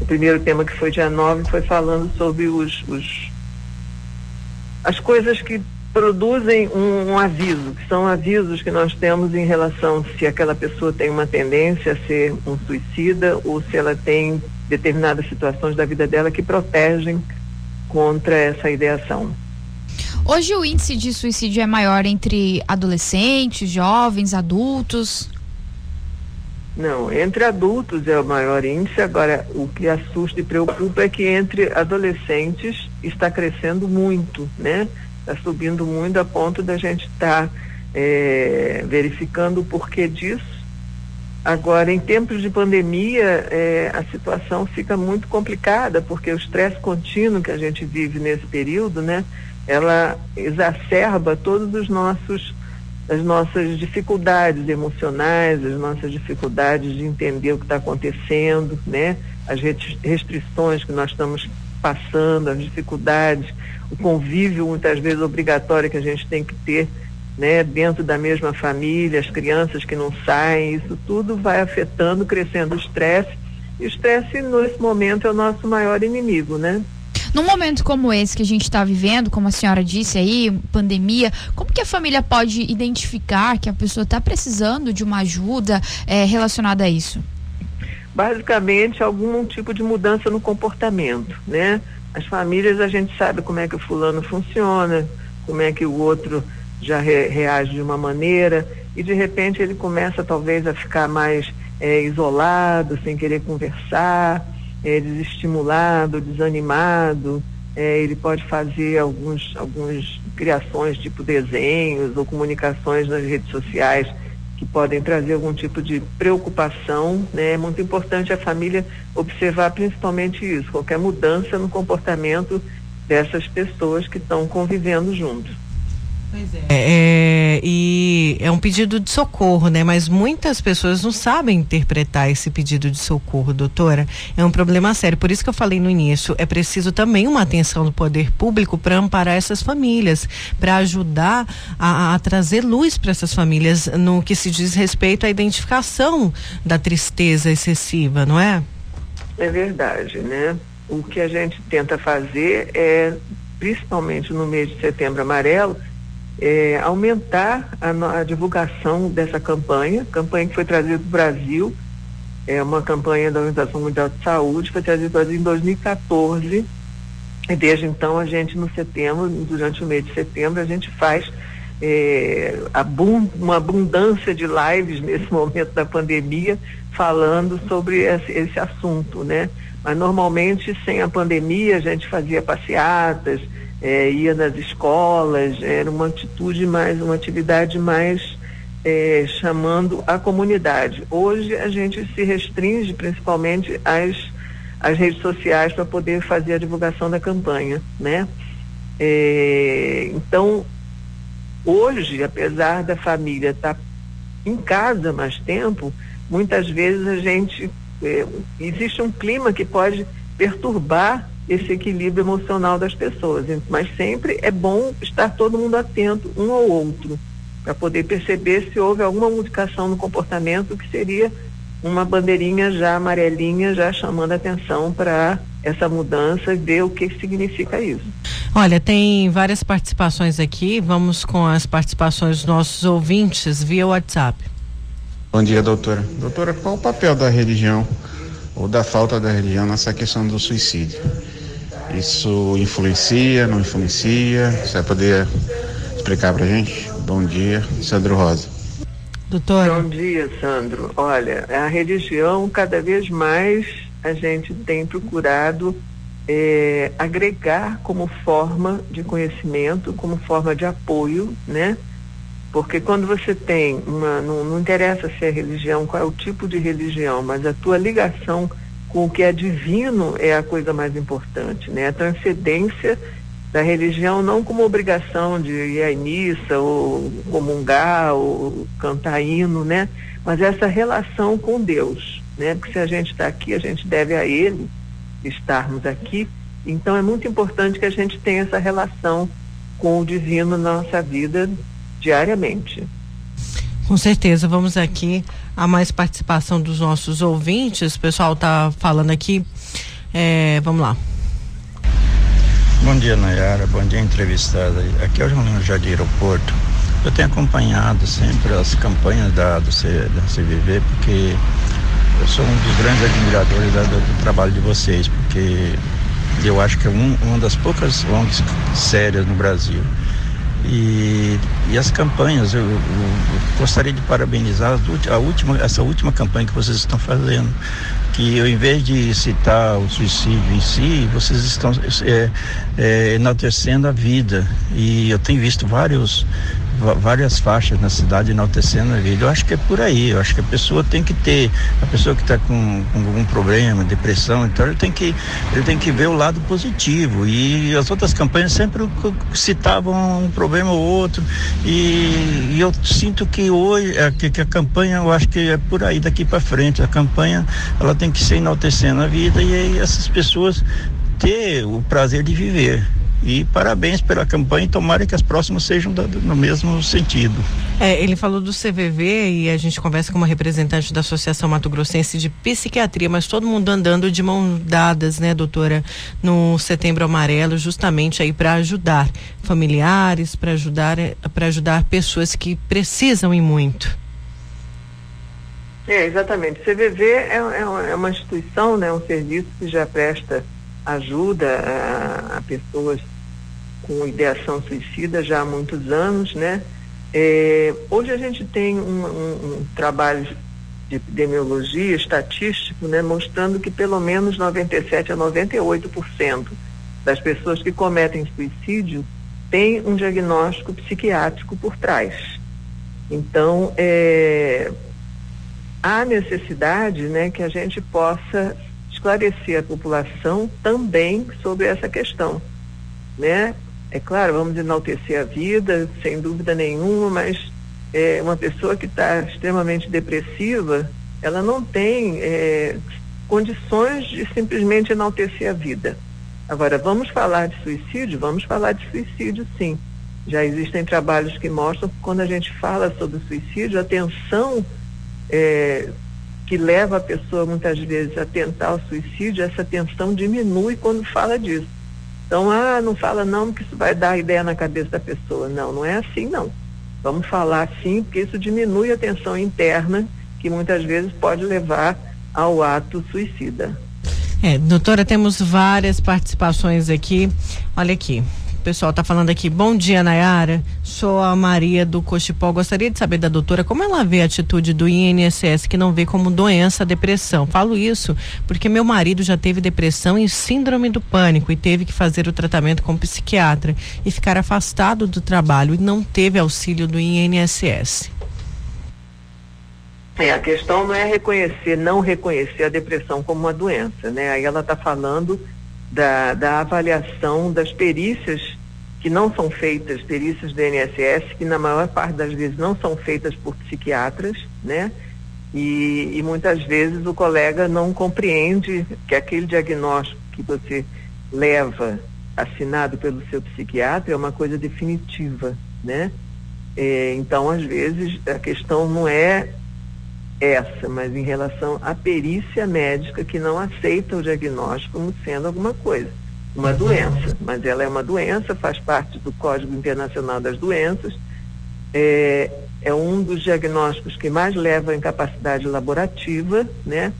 O primeiro tema que foi dia 9 foi falando sobre os, os as coisas que produzem um, um, aviso, que são avisos que nós temos em relação se aquela pessoa tem uma tendência a ser um suicida ou se ela tem determinadas situações da vida dela que protegem contra essa ideação. Hoje o índice de suicídio é maior entre adolescentes, jovens, adultos? Não, entre adultos é o maior índice. Agora, o que assusta e preocupa é que entre adolescentes está crescendo muito, né? Está subindo muito a ponto da gente estar tá, é, verificando o porquê disso. Agora, em tempos de pandemia, é, a situação fica muito complicada, porque o estresse contínuo que a gente vive nesse período, né? Ela exacerba todos os nossos as nossas dificuldades emocionais, as nossas dificuldades de entender o que está acontecendo, né? As restrições que nós estamos passando, as dificuldades, o convívio muitas vezes obrigatório que a gente tem que ter, né, dentro da mesma família, as crianças que não saem, isso tudo vai afetando, crescendo o estresse. E o estresse nesse momento é o nosso maior inimigo, né? Num momento como esse que a gente está vivendo, como a senhora disse aí, pandemia, como que a família pode identificar que a pessoa está precisando de uma ajuda é, relacionada a isso? Basicamente, algum tipo de mudança no comportamento, né? As famílias, a gente sabe como é que o fulano funciona, como é que o outro já re, reage de uma maneira, e de repente ele começa talvez a ficar mais é, isolado, sem querer conversar, é, desestimulado, desanimado, é, ele pode fazer alguns, algumas criações tipo desenhos ou comunicações nas redes sociais que podem trazer algum tipo de preocupação, né? É muito importante a família observar principalmente isso, qualquer mudança no comportamento dessas pessoas que estão convivendo juntos. Pois é. é. E é um pedido de socorro, né? Mas muitas pessoas não sabem interpretar esse pedido de socorro, doutora. É um problema sério. Por isso que eu falei no início, é preciso também uma atenção do poder público para amparar essas famílias, para ajudar a, a, trazer luz para essas famílias no que se diz respeito à identificação da tristeza excessiva, não é? É verdade, né? O que a gente tenta fazer é, principalmente no mês de setembro amarelo, é, aumentar a, a, divulgação dessa campanha, campanha que foi trazida do Brasil, é uma campanha da Organização Mundial de Saúde, foi trazida do Brasil em 2014, e desde então a gente no setembro, durante o mês de setembro, a gente faz é, uma abundância de lives nesse momento da pandemia falando sobre esse, esse assunto, né? Mas normalmente sem a pandemia a gente fazia passeatas, é, ia nas escolas, era uma atitude mais, uma atividade mais é, chamando a comunidade. Hoje a gente se restringe principalmente às, às redes sociais para poder fazer a divulgação da campanha, né? É, então, hoje, apesar da família estar tá em casa mais tempo, muitas vezes a gente é, existe um clima que pode perturbar esse equilíbrio emocional das pessoas. Mas sempre é bom estar todo mundo atento, um ao outro, para poder perceber se houve alguma modificação no comportamento que seria uma bandeirinha já amarelinha, já chamando atenção para essa mudança e ver o que significa isso. Olha, tem várias participações aqui. Vamos com as participações dos nossos ouvintes via WhatsApp. Bom dia, doutora. Doutora, qual o papel da religião ou da falta da religião nessa questão do suicídio? Isso influencia, não influencia? Você vai poder explicar pra gente? Bom dia, Sandro Rosa. Doutor. Bom dia, Sandro. Olha, a religião, cada vez mais a gente tem procurado é, agregar como forma de conhecimento, como forma de apoio, né? Porque quando você tem uma. Não, não interessa se é religião, qual é o tipo de religião, mas a tua ligação com o que é divino é a coisa mais importante, né? A transcendência da religião não como obrigação de ir à missa ou comungar ou cantar hino, né? Mas essa relação com Deus, né? Porque se a gente está aqui, a gente deve a Ele estarmos aqui. Então é muito importante que a gente tenha essa relação com o divino na nossa vida diariamente. Com certeza, vamos aqui a mais participação dos nossos ouvintes. O pessoal tá falando aqui. É, vamos lá. Bom dia, Nayara. Bom dia, entrevistada. Aqui é o João Jardim Aeroporto. Eu tenho acompanhado sempre as campanhas da, do C, da CVV, porque eu sou um dos grandes admiradores da, do, do, trabalho de vocês, porque eu acho que é um, uma das poucas ONGs sérias no Brasil. E, e as campanhas, eu, eu, eu, gostaria de parabenizar a última, essa última campanha que vocês estão fazendo. Que ao invés de citar o suicídio em si, vocês estão é, é, enaltecendo a vida. E eu tenho visto vários várias faixas na cidade enaltecendo a vida. Eu acho que é por aí. Eu acho que a pessoa tem que ter, a pessoa que está com, com, algum problema, depressão, então ele tem que ele tem que ver o lado positivo. E as outras campanhas sempre citavam um problema ou outro. E, e eu sinto que hoje é, que, que, a campanha, eu acho que é por aí daqui para frente. A campanha ela tem que ser enaltecendo a vida e, e essas pessoas ter o prazer de viver. E parabéns pela campanha e tomara que as próximas sejam do, no mesmo sentido. É, ele falou do CVV e a gente conversa com uma representante da Associação Mato Grossense de Psiquiatria, mas todo mundo andando de mãos dadas, né, doutora, no Setembro Amarelo, justamente aí para ajudar familiares, para ajudar para ajudar pessoas que precisam e muito. É, exatamente. O CVV é, é, é uma instituição, né, um serviço que já presta ajuda a, a pessoas com ideação suicida já há muitos anos, né? É, hoje a gente tem um, um, um, trabalho de epidemiologia estatístico, né, mostrando que pelo menos 97 a 98% das pessoas que cometem suicídio têm um diagnóstico psiquiátrico por trás. Então, é, há necessidade, né, que a gente possa esclarecer a população também sobre essa questão, né? É claro, vamos enaltecer a vida, sem dúvida nenhuma, mas é, uma pessoa que está extremamente depressiva, ela não tem é, condições de simplesmente enaltecer a vida. Agora, vamos falar de suicídio? Vamos falar de suicídio, sim. Já existem trabalhos que mostram que quando a gente fala sobre suicídio, a tensão é, que leva a pessoa muitas vezes a tentar o suicídio, essa tensão diminui quando fala disso. Então, ah, não fala não, porque isso vai dar ideia na cabeça da pessoa. Não, não é assim não. Vamos falar sim, porque isso diminui a tensão interna, que muitas vezes pode levar ao ato suicida. É, doutora, temos várias participações aqui. Olha aqui. O pessoal está falando aqui, bom dia, Nayara. Sou a Maria do Cochipó. Gostaria de saber da doutora como ela vê a atitude do INSS que não vê como doença a depressão. Falo isso porque meu marido já teve depressão e síndrome do pânico e teve que fazer o tratamento com psiquiatra e ficar afastado do trabalho e não teve auxílio do INSS. É, a questão não é reconhecer, não reconhecer a depressão como uma doença, né? Aí ela está falando da, da avaliação das perícias que não são feitas, perícias do INSS, que na maior parte das vezes não são feitas por psiquiatras, né? E, e muitas vezes o colega não compreende que aquele diagnóstico que você leva assinado pelo seu psiquiatra é uma coisa definitiva, né? É, então, às vezes, a questão não é essa, mas em relação à perícia médica que não aceita o diagnóstico como sendo alguma coisa, uma doença. Mas ela é uma doença, faz parte do Código Internacional das Doenças, é, é um dos diagnósticos que mais leva à incapacidade laborativa, né?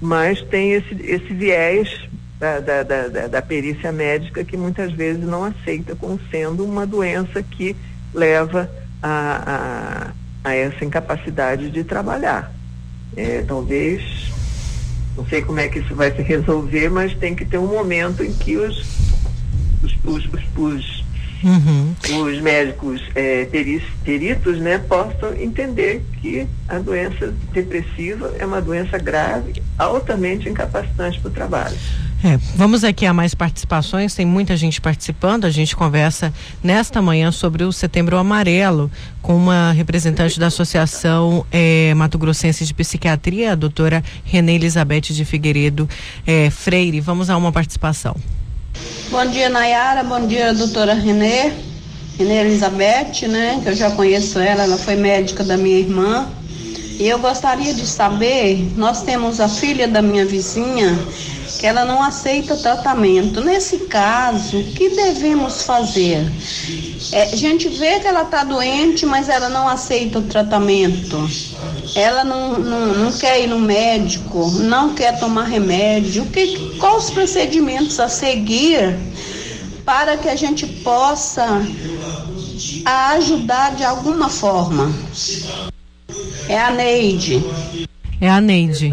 Mas tem esse, esse viés da, da, da, da perícia médica que muitas vezes não aceita como sendo uma doença que leva a, a a essa incapacidade de trabalhar. É, talvez, não sei como é que isso vai se resolver, mas tem que ter um momento em que os, os, os, os, os, uhum. os médicos é, peritos né, possam entender que a doença depressiva é uma doença grave, altamente incapacitante para o trabalho. É, vamos aqui a mais participações, tem muita gente participando. A gente conversa nesta manhã sobre o Setembro Amarelo com uma representante da Associação é, Mato Grossense de Psiquiatria, a doutora Renê Elizabeth de Figueiredo é, Freire. Vamos a uma participação. Bom dia, Nayara. Bom dia, doutora Renê. Renê Elizabeth, né? Que eu já conheço ela, ela foi médica da minha irmã. E eu gostaria de saber, nós temos a filha da minha vizinha que ela não aceita tratamento. Nesse caso, o que devemos fazer? É, a gente vê que ela está doente, mas ela não aceita o tratamento. Ela não, não, não, quer ir no médico, não quer tomar remédio. O que, quais os procedimentos a seguir para que a gente possa ajudar de alguma forma? É a Neide. É a Neide.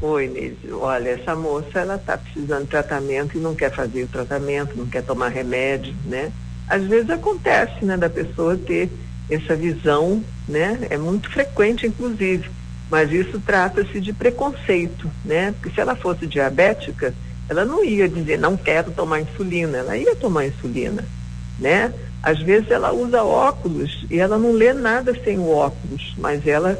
Oi, Neide. Olha, essa moça, ela está precisando de tratamento e não quer fazer o tratamento, não quer tomar remédio, né? Às vezes acontece, né, da pessoa ter essa visão, né? É muito frequente, inclusive. Mas isso trata-se de preconceito, né? Porque se ela fosse diabética, ela não ia dizer não quero tomar insulina, ela ia tomar insulina, né? Às vezes ela usa óculos e ela não lê nada sem o óculos, mas ela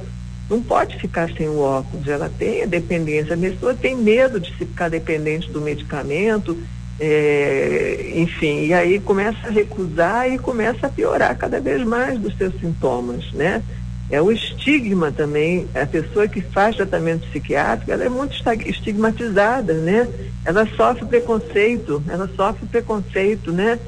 não pode ficar sem o óculos, ela tem a dependência, a pessoa tem medo de ficar dependente do medicamento, é, enfim, e aí começa a recusar e começa a piorar cada vez mais dos seus sintomas, né? É o estigma também, a pessoa que faz tratamento psiquiátrico, ela é muito estigmatizada, né? Ela sofre preconceito, ela sofre preconceito, né?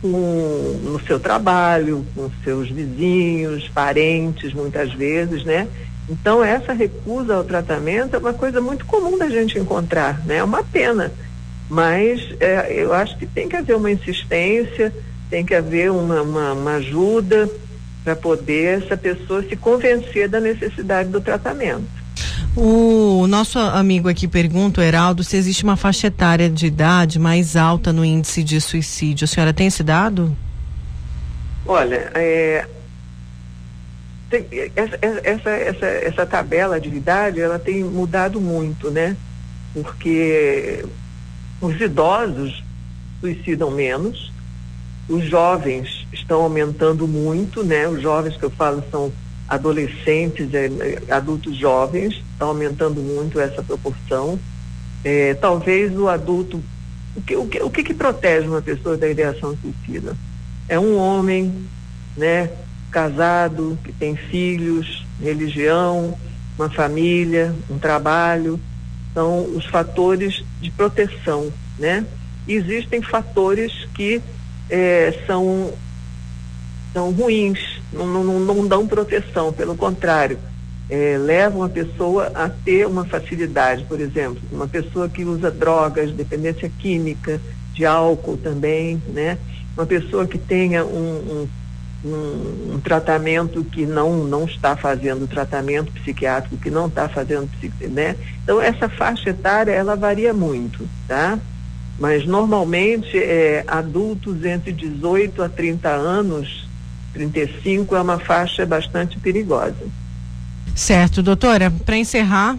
Com, no seu trabalho, com seus vizinhos, parentes, muitas vezes, né? Então, essa recusa ao tratamento é uma coisa muito comum da gente encontrar, né? É uma pena. Mas é, eu acho que tem que haver uma insistência, tem que haver uma, uma, uma ajuda para poder essa pessoa se convencer da necessidade do tratamento. O nosso amigo aqui pergunta, Heraldo, se existe uma faixa etária de idade mais alta no índice de suicídio. A senhora tem esse dado? Olha, é, tem, essa, essa, essa, essa tabela de idade ela tem mudado muito, né? Porque os idosos suicidam menos, os jovens estão aumentando muito, né? Os jovens que eu falo são adolescentes, é, adultos jovens, estão aumentando muito essa proporção. É, talvez o adulto. O que, o, que, o que, que protege uma pessoa da ideação suicida? É um homem, né? Casado, que tem filhos, religião, uma família, um trabalho, são os fatores de proteção, né? existem fatores que é, são, são ruins, não, não, não dão proteção, pelo contrário, é, levam a pessoa a ter uma facilidade, por exemplo, uma pessoa que usa drogas, dependência química, de álcool também, né? Uma pessoa que tenha um, um um, um, tratamento que não, não está fazendo tratamento psiquiátrico, que não está fazendo, né? Então essa faixa etária ela varia muito, tá? Mas normalmente é, adultos entre 18 a 30 anos, 35 é uma faixa bastante perigosa. Certo, doutora, para encerrar,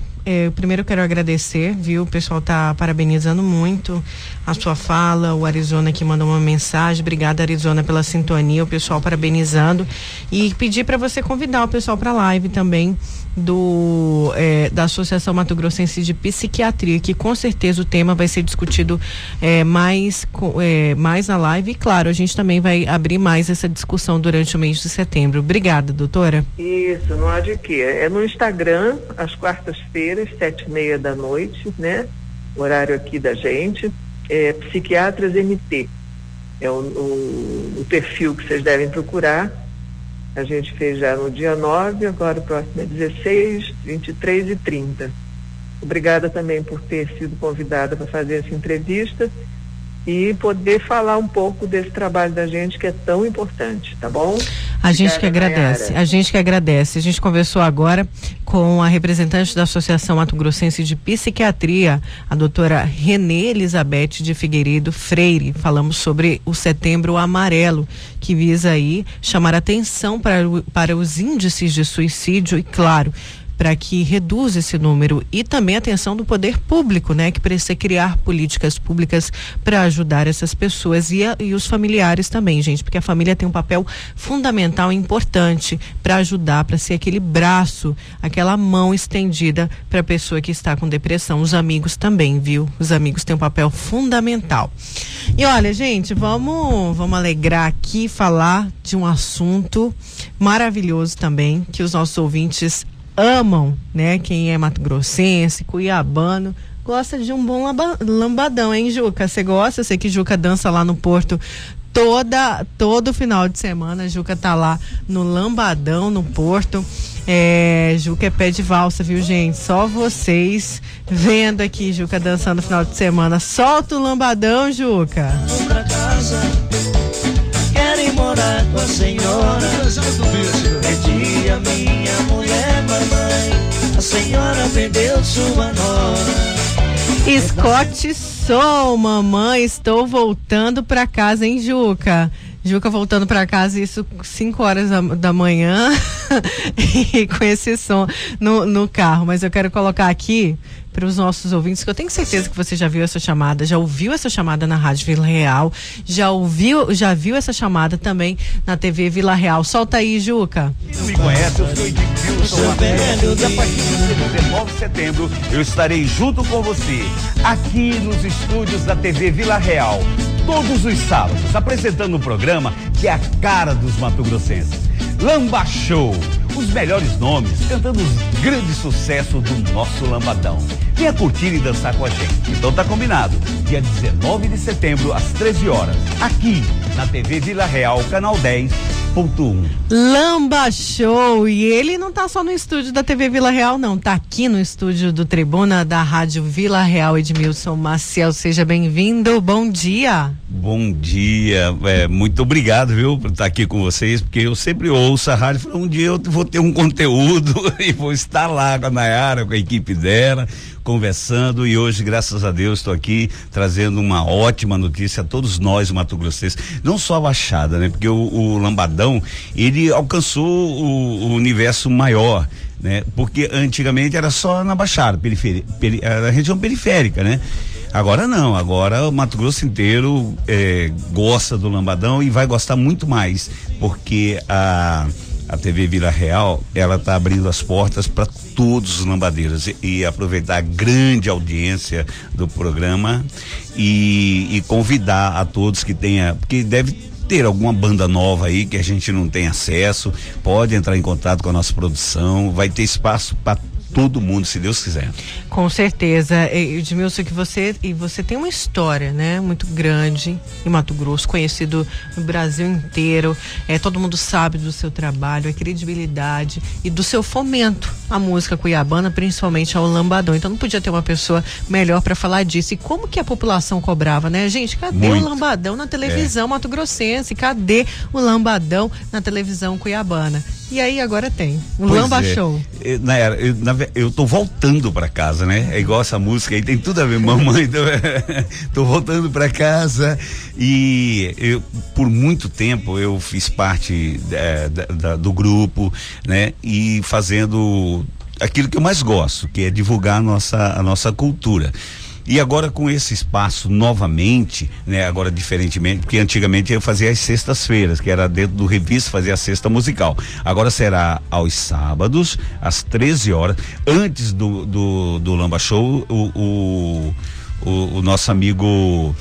primeiro eu quero agradecer, viu? O pessoal tá parabenizando muito a sua fala, o Arizona que mandou uma mensagem. Obrigada, Arizona, pela sintonia, o pessoal parabenizando. E pedir para você convidar o pessoal para a live também do é, da Associação Mato Grossense de Psiquiatria, que com certeza o tema vai ser discutido é, mais, é, mais na live. E claro, a gente também vai abrir mais essa discussão durante o mês de setembro. Obrigada, doutora. Isso, não há de quê. É no Instagram, às quartas-feiras, sete e meia da noite, né? Horário aqui da gente. É, Psiquiatras MT. É o, o, o perfil que vocês devem procurar a gente fez já no dia 9, agora o próximo é 16, 23 e 30. Obrigada também por ter sido convidada para fazer essa entrevista e poder falar um pouco desse trabalho da gente que é tão importante, tá bom? A gente que agradece, a gente que agradece. A gente conversou agora com a representante da Associação Mato Grossense de Psiquiatria, a doutora Renê Elizabeth de Figueiredo Freire. Falamos sobre o setembro amarelo, que visa aí chamar atenção para, para os índices de suicídio e, claro, para que reduza esse número e também a atenção do poder público, né, que precisa criar políticas públicas para ajudar essas pessoas e, a, e, os familiares também, gente, porque a família tem um papel fundamental e importante para ajudar, para ser aquele braço, aquela mão estendida para a pessoa que está com depressão. Os amigos também, viu? Os amigos têm um papel fundamental. E olha, gente, vamos vamos alegrar aqui falar de um assunto maravilhoso também que os nossos ouvintes amam, né? Quem é Mato Grossense, Cuiabano, gosta de um bom lambadão, hein, Juca? Você gosta? Eu sei que Juca dança lá no Porto toda todo final de semana. Juca tá lá no Lambadão, no Porto. É, Juca é pé de valsa, viu, gente? Só vocês vendo aqui Juca dançando no final de semana. Solta o lambadão, Juca. Morar com a senhora. Perdi a minha mulher. A senhora perdeu sua nora. Scott Sou, mamãe, estou voltando para casa, hein, Juca? Juca voltando para casa, isso 5 horas da, da manhã, e com esse som no, no carro. Mas eu quero colocar aqui para os nossos ouvintes, que eu tenho certeza que você já viu essa chamada, já ouviu essa chamada na Rádio Vila Real, já ouviu, já viu essa chamada também na TV Vila Real. Solta aí, Juca. Não me conhece, eu sou Edmilson Matheus. A partir do 19 de setembro, eu estarei junto com você, aqui nos estúdios da TV Vila Real, todos os sábados, apresentando um programa que é a cara dos mato-grossenses. Lamba Show. Os melhores nomes cantando os grandes sucessos do nosso lambadão. Venha curtir e dançar com a gente. Então tá combinado. Dia 19 de setembro, às 13 horas, aqui na TV Vila Real, canal 10 Lamba Show. E ele não tá só no estúdio da TV Vila Real, não. Tá aqui no estúdio do Tribuna da Rádio Vila Real, Edmilson Maciel. Seja bem-vindo. Bom dia. Bom dia. É, muito obrigado, viu, por estar aqui com vocês, porque eu sempre ouço a rádio. Um dia eu vou ter um conteúdo e vou estar lá com a Nayara, com a equipe dela conversando e hoje, graças a Deus, estou aqui trazendo uma ótima notícia a todos nós, Mato Grossenses, não só a Baixada, né? Porque o, o Lambadão, ele alcançou o, o universo maior, né? Porque antigamente era só na Baixada, periferia, peri, a região periférica, né? Agora não, agora o Mato Grosso inteiro é, gosta do Lambadão e vai gostar muito mais, porque a a TV Vila Real, ela está abrindo as portas para todos os lambadeiros e, e, aproveitar a grande audiência do programa e, e convidar a todos que tenha, porque deve ter alguma banda nova aí que a gente não tem acesso, pode entrar em contato com a nossa produção, vai ter espaço para todo mundo, se Deus quiser. Com certeza. Edmilson, que você e você tem uma história, né, muito grande em Mato Grosso, conhecido no Brasil inteiro. É, todo mundo sabe do seu trabalho, a credibilidade e do seu fomento à música cuiabana, principalmente ao lambadão. Então não podia ter uma pessoa melhor para falar disso. E como que a população cobrava, né, gente? Cadê muito. o lambadão na televisão é. mato grossense? Cadê o lambadão na televisão cuiabana? E aí agora tem o pois Lamba é. Show. Eu, na, eu, na, eu tô voltando para casa, né? É igual essa música aí, tem tudo a ver, mamãe. Tô, tô voltando para casa e eu, por muito tempo eu fiz parte é, da, da, do grupo, né? E fazendo aquilo que eu mais gosto, que é divulgar a nossa, a nossa cultura. E agora com esse espaço novamente, né? Agora diferentemente, porque antigamente eu fazia as sextas-feiras, que era dentro do revista, fazia a sexta musical. Agora será aos sábados, às 13 horas, antes do, do, do Lamba Show, o, o, o, o nosso amigo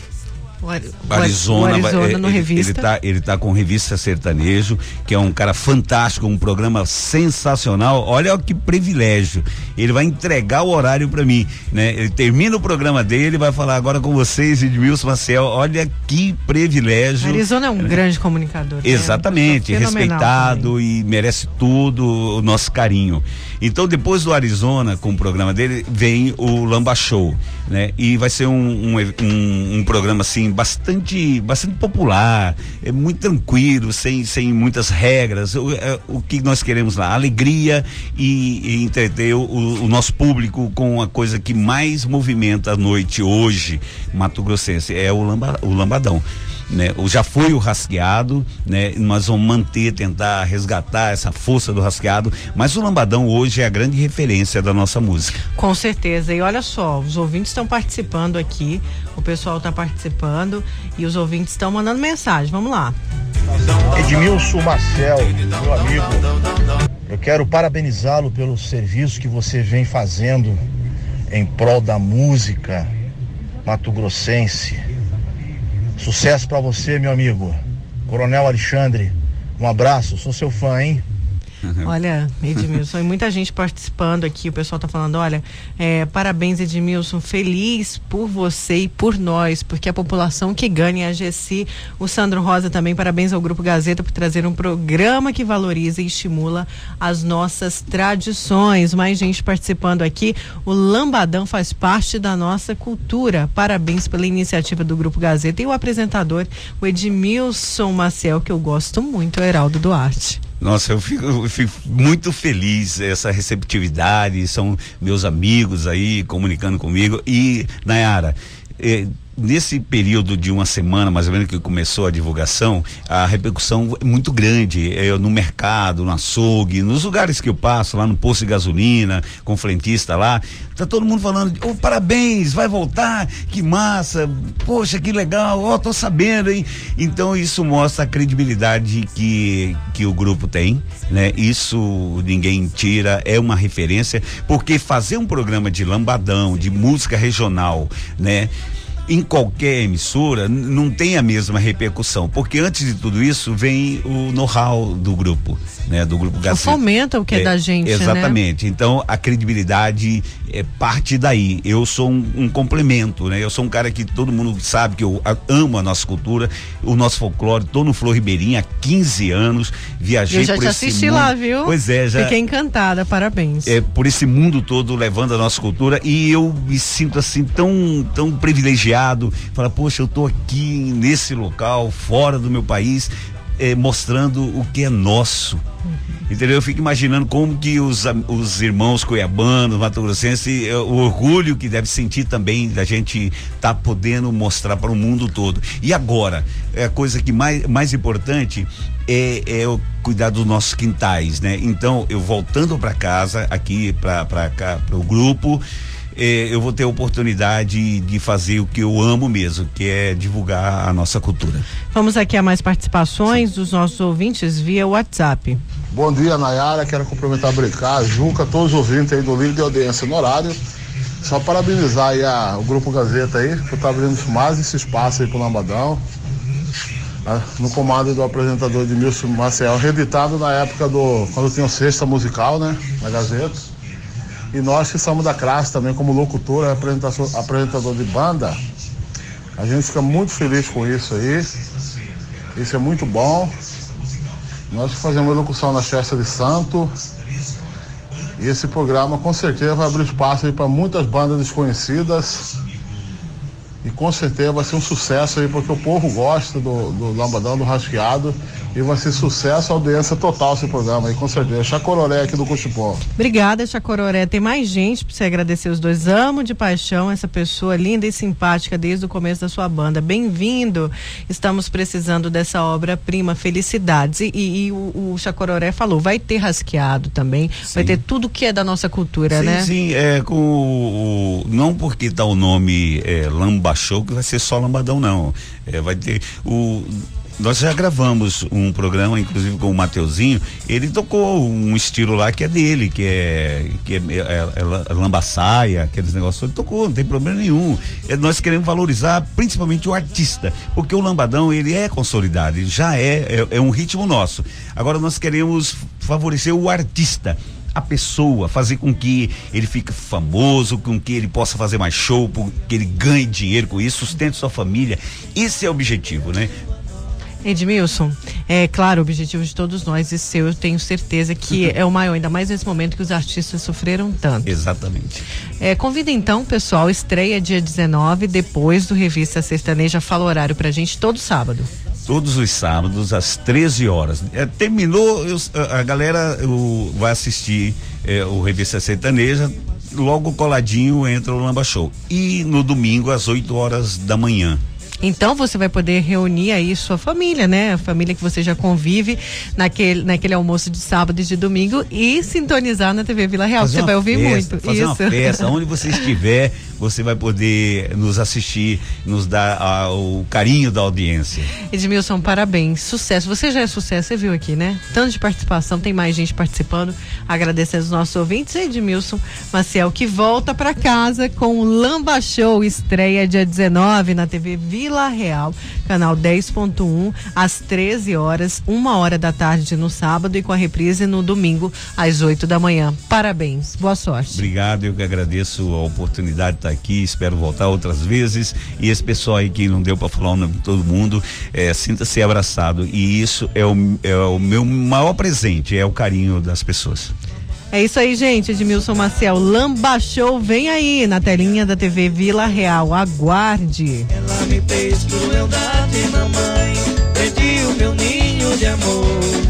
o, Arizona, o Arizona no ele, revista. Ele tá, ele tá com revista sertanejo, que é um cara fantástico, um programa sensacional. Olha que privilégio. Ele vai entregar o horário para mim, né? Ele termina o programa dele, vai falar agora com vocês, Edmilson Marcel. Olha que privilégio. Arizona é um grande comunicador. Né? Exatamente, é respeitado também. e merece tudo o nosso carinho. Então, depois do Arizona, com o programa dele, vem o Lamba Show, né? E vai ser um, um, um, um programa assim bastante, bastante popular, é muito tranquilo, sem, sem muitas regras. O, é, o que nós queremos lá, alegria e, e entreter o, o, nosso público com a coisa que mais movimenta a noite hoje, Mato Grossense, é o, lamba, o lambadão né? Já foi o rasqueado, né? Nós vamos manter, tentar resgatar essa força do rasqueado, mas o lambadão hoje é a grande referência da nossa música. Com certeza. E olha só, os ouvintes estão participando aqui, o pessoal está participando e os ouvintes estão mandando mensagem. Vamos lá. Edmilson Marcel, meu amigo, eu quero parabenizá-lo pelo serviço que você vem fazendo em prol da música mato-grossense Sucesso para você, meu amigo. Coronel Alexandre, um abraço, sou seu fã, hein? Olha, Edmilson, e muita gente participando aqui. O pessoal está falando: olha, é, parabéns, Edmilson, feliz por você e por nós, porque a população que ganha a GC. O Sandro Rosa também, parabéns ao Grupo Gazeta por trazer um programa que valoriza e estimula as nossas tradições. Mais gente participando aqui. O Lambadão faz parte da nossa cultura. Parabéns pela iniciativa do Grupo Gazeta e o apresentador, o Edmilson Maciel, que eu gosto muito, o Heraldo Duarte. Nossa, eu fico, eu fico, muito feliz essa receptividade, são meus amigos aí comunicando comigo. E Nayara, eh, nesse período de uma semana, mais ou menos, que começou a divulgação, a repercussão é muito grande. Eu, no mercado, no açougue, nos lugares que eu passo, lá no posto de gasolina, com o frentista lá, tá todo mundo falando, oh, parabéns, vai voltar, que massa, poxa, que legal, ó, oh, tô sabendo, hein? Então isso mostra a credibilidade que, que o grupo tem, né? Isso ninguém tira, é uma referência, porque fazer um programa de lambadão, de música regional, né? Em qualquer emissora não tem a mesma repercussão, porque antes de tudo isso vem o know-how do grupo, né, do grupo Gazeta. Fomenta o que é, é da gente, né? Exatamente. Né? Então a credibilidade é parte daí. Eu sou um, um, complemento, né? Eu sou um cara que todo mundo sabe que eu amo a nossa cultura, o nosso folclore. Tô no Flor Ribeirinho há 15 anos, viajei eu já por te esse assisti mundo. lá, viu? Pois é, já. Fiquei encantada, parabéns. É por esse mundo todo levando a nossa cultura e eu me sinto assim tão tão privilegiado, falar, poxa, eu tô aqui nesse local, fora do meu país, eh, mostrando o que é nosso. Entendeu? Eu fico imaginando como que os, os irmãos cuiabanos, mato grossense, eh, o orgulho que deve sentir também da gente estar tá podendo mostrar para o mundo todo. E agora, é a coisa que mais, mais importante é, é o cuidar dos nossos quintais, né? Então, eu voltando para casa, aqui para cá, para o grupo, eh, eu vou ter a oportunidade de fazer o que eu amo mesmo, que é divulgar a nossa cultura. Vamos aqui a mais participações Sim. dos nossos ouvintes via WhatsApp. Bom dia, Nayara. Quero cumprimentar a Brincar, Juca, todos os ouvintes aí do livro de audiência no horário. Só parabenizar aí a, o Grupo Gazeta aí, por estar tá abrindo mais esse espaço aí pro Lambadão. Né, no comando do apresentador Edmilson Maciel, reeditado na época do. quando tinha o Sexta Musical, né? Na Gazeta. E nós que somos da classe também, como locutor, apresentador de banda, a gente fica muito feliz com isso aí. Isso é muito bom. Nós fazemos locução na festa de santo. E esse programa com certeza vai abrir espaço para muitas bandas desconhecidas e com certeza vai ser um sucesso aí, porque o povo gosta do, do lambadão, do rasqueado. E vai ser sucesso, audiência total esse programa aí, com certeza. Chacororé aqui do Cuxipó. Obrigada, Chacororé. Tem mais gente para você agradecer os dois. Amo de paixão essa pessoa linda e simpática desde o começo da sua banda. Bem-vindo. Estamos precisando dessa obra-prima, felicidades. E, e, e o, o, Chacororé falou, vai ter rasqueado também, sim. vai ter tudo que é da nossa cultura, sim, né? Sim, é com o, não porque tá o nome é, Lamba Show que vai ser só lambadão, não. É, vai ter o nós já gravamos um programa, inclusive com o Mateuzinho, ele tocou um estilo lá que é dele, que é, que é, é, é, é lambaçaia, aqueles negócios, ele tocou, não tem problema nenhum. É, nós queremos valorizar principalmente o artista, porque o lambadão ele é consolidado, ele já é, é, é um ritmo nosso. Agora nós queremos favorecer o artista a pessoa, fazer com que ele fique famoso, com que ele possa fazer mais show, que ele ganhe dinheiro com isso, sustente sua família. Esse é o objetivo, né? Edmilson, é claro, o objetivo de todos nós e seu, eu tenho certeza que é o maior, ainda mais nesse momento que os artistas sofreram tanto. Exatamente. É, convida então, pessoal, estreia dia 19, depois do Revista Sertaneja, fala o horário pra gente, todo sábado. Todos os sábados, às 13 horas. É, terminou, eu, a galera eu, vai assistir é, o Revista Sertaneja, logo coladinho entra o Lamba Show. E no domingo, às 8 horas da manhã. Então você vai poder reunir aí sua família, né? A família que você já convive naquele, naquele almoço de sábado e de domingo e sintonizar na TV Vila Real. Você vai ouvir festa, muito. Fazer Isso. uma festa, onde você estiver, você vai poder nos assistir, nos dar o carinho da audiência. Edmilson, parabéns. Sucesso. Você já é sucesso, você viu aqui, né? Tanto de participação, tem mais gente participando. Agradecer aos nossos ouvintes. Edmilson Maciel, que volta para casa com o Lamba Show, estreia dia 19 na TV Vila Vila Real, canal 10.1, às 13 horas, uma hora da tarde no sábado e com a reprise no domingo às 8 da manhã. Parabéns, boa sorte. Obrigado, eu que agradeço a oportunidade de estar aqui, espero voltar outras vezes e esse pessoal aí que não deu para falar o nome de todo mundo, é, sinta-se abraçado e isso é o, é o meu maior presente, é o carinho das pessoas. É isso aí, gente. Edmilson Maciel, Lamba Show, vem aí na telinha da TV Vila Real. Aguarde. Ela me fez crueldade, mamãe. Perdi o meu ninho de amor.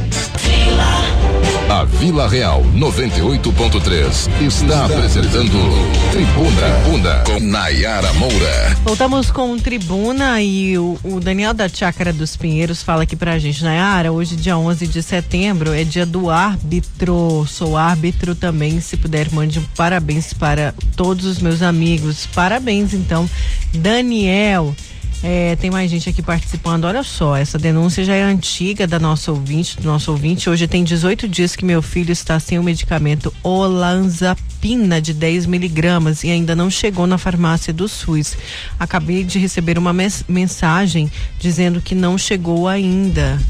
A Vila Real 98.3 está apresentando Tribuna, Tribuna com Nayara Moura. Voltamos com Tribuna e o, o, Daniel da Chácara dos Pinheiros fala aqui pra gente, Nayara, hoje dia 11 de setembro é dia do árbitro, sou árbitro também, se puder mande um parabéns para todos os meus amigos, parabéns então, Daniel. É, tem mais gente aqui participando. Olha só, essa denúncia já é antiga da nossa ouvinte, do nosso ouvinte. Hoje tem 18 dias que meu filho está sem o medicamento olanzapina de 10 miligramas e ainda não chegou na farmácia do SUS. Acabei de receber uma mensagem dizendo que não chegou ainda.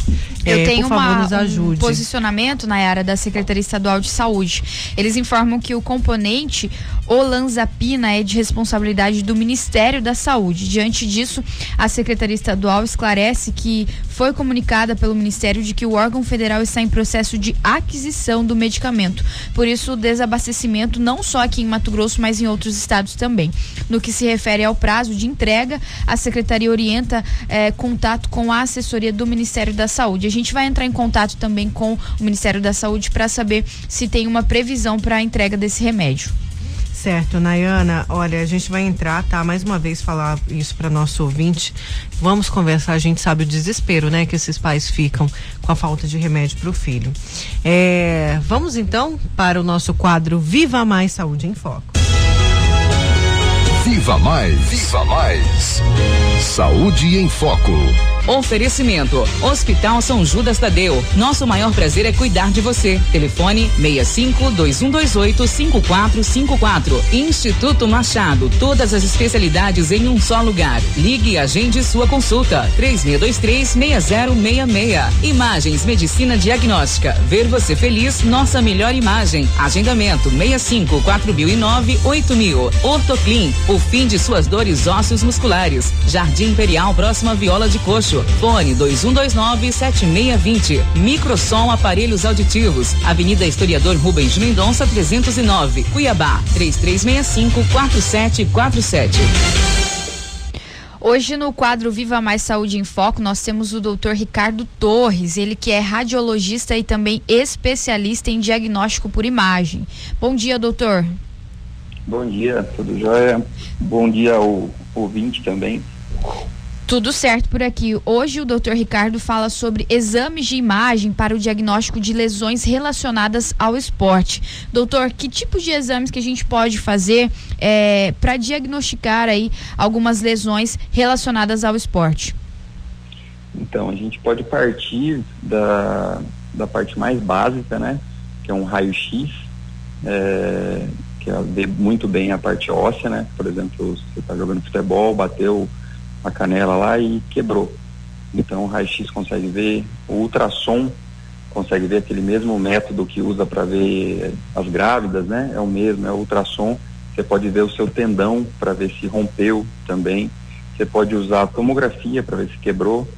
Eu é, tenho favor, uma, um posicionamento na área da Secretaria Estadual de Saúde. Eles informam que o componente olanzapina é de responsabilidade do Ministério da Saúde. Diante disso, a Secretaria Estadual esclarece que foi comunicada pelo Ministério de que o órgão federal está em processo de aquisição do medicamento. Por isso, o desabastecimento não só aqui em Mato Grosso, mas em outros estados também. No que se refere ao prazo de entrega, a Secretaria orienta eh, contato com a assessoria do Ministério da Saúde. A gente vai entrar em contato também com o Ministério da Saúde para saber se tem uma previsão para a entrega desse remédio. Certo, Nayana, olha, a gente vai entrar, tá? Mais uma vez falar isso para nosso ouvinte. Vamos conversar, a gente sabe o desespero, né, que esses pais ficam com a falta de remédio para o filho. É, vamos então para o nosso quadro Viva Mais Saúde em Foco. Viva Mais, Viva Mais. Saúde em Foco. Oferecimento: Hospital São Judas Tadeu. Nosso maior prazer é cuidar de você. Telefone 65 2128 5454. Instituto Machado. Todas as especialidades em um só lugar. Ligue e agende sua consulta. 3623 6066. Imagens Medicina Diagnóstica. Ver você feliz, nossa melhor imagem. Agendamento 65 4009 8000. Ortoclin. O fim de suas dores ósseos musculares. Jardim Imperial, próxima Viola de Coxo. Fone 2129-7620. Microsom Aparelhos Auditivos. Avenida Historiador Rubens Mendonça 309. Cuiabá 3365-4747. Hoje no quadro Viva Mais Saúde em Foco, nós temos o Dr. Ricardo Torres, ele que é radiologista e também especialista em diagnóstico por imagem. Bom dia, doutor. Bom dia, tudo jóia? Bom dia ao ouvinte também. Tudo certo por aqui. Hoje o Dr. Ricardo fala sobre exames de imagem para o diagnóstico de lesões relacionadas ao esporte. Doutor, que tipo de exames que a gente pode fazer é, para diagnosticar aí algumas lesões relacionadas ao esporte? Então, a gente pode partir da, da parte mais básica, né? Que é um raio-x, é, que vê muito bem a parte óssea, né? Por exemplo, você está jogando futebol, bateu a canela lá e quebrou. Então o raio-x consegue ver, o ultrassom consegue ver aquele mesmo método que usa para ver as grávidas, né? É o mesmo, é o ultrassom. Você pode ver o seu tendão para ver se rompeu também. Você pode usar a tomografia para ver se quebrou,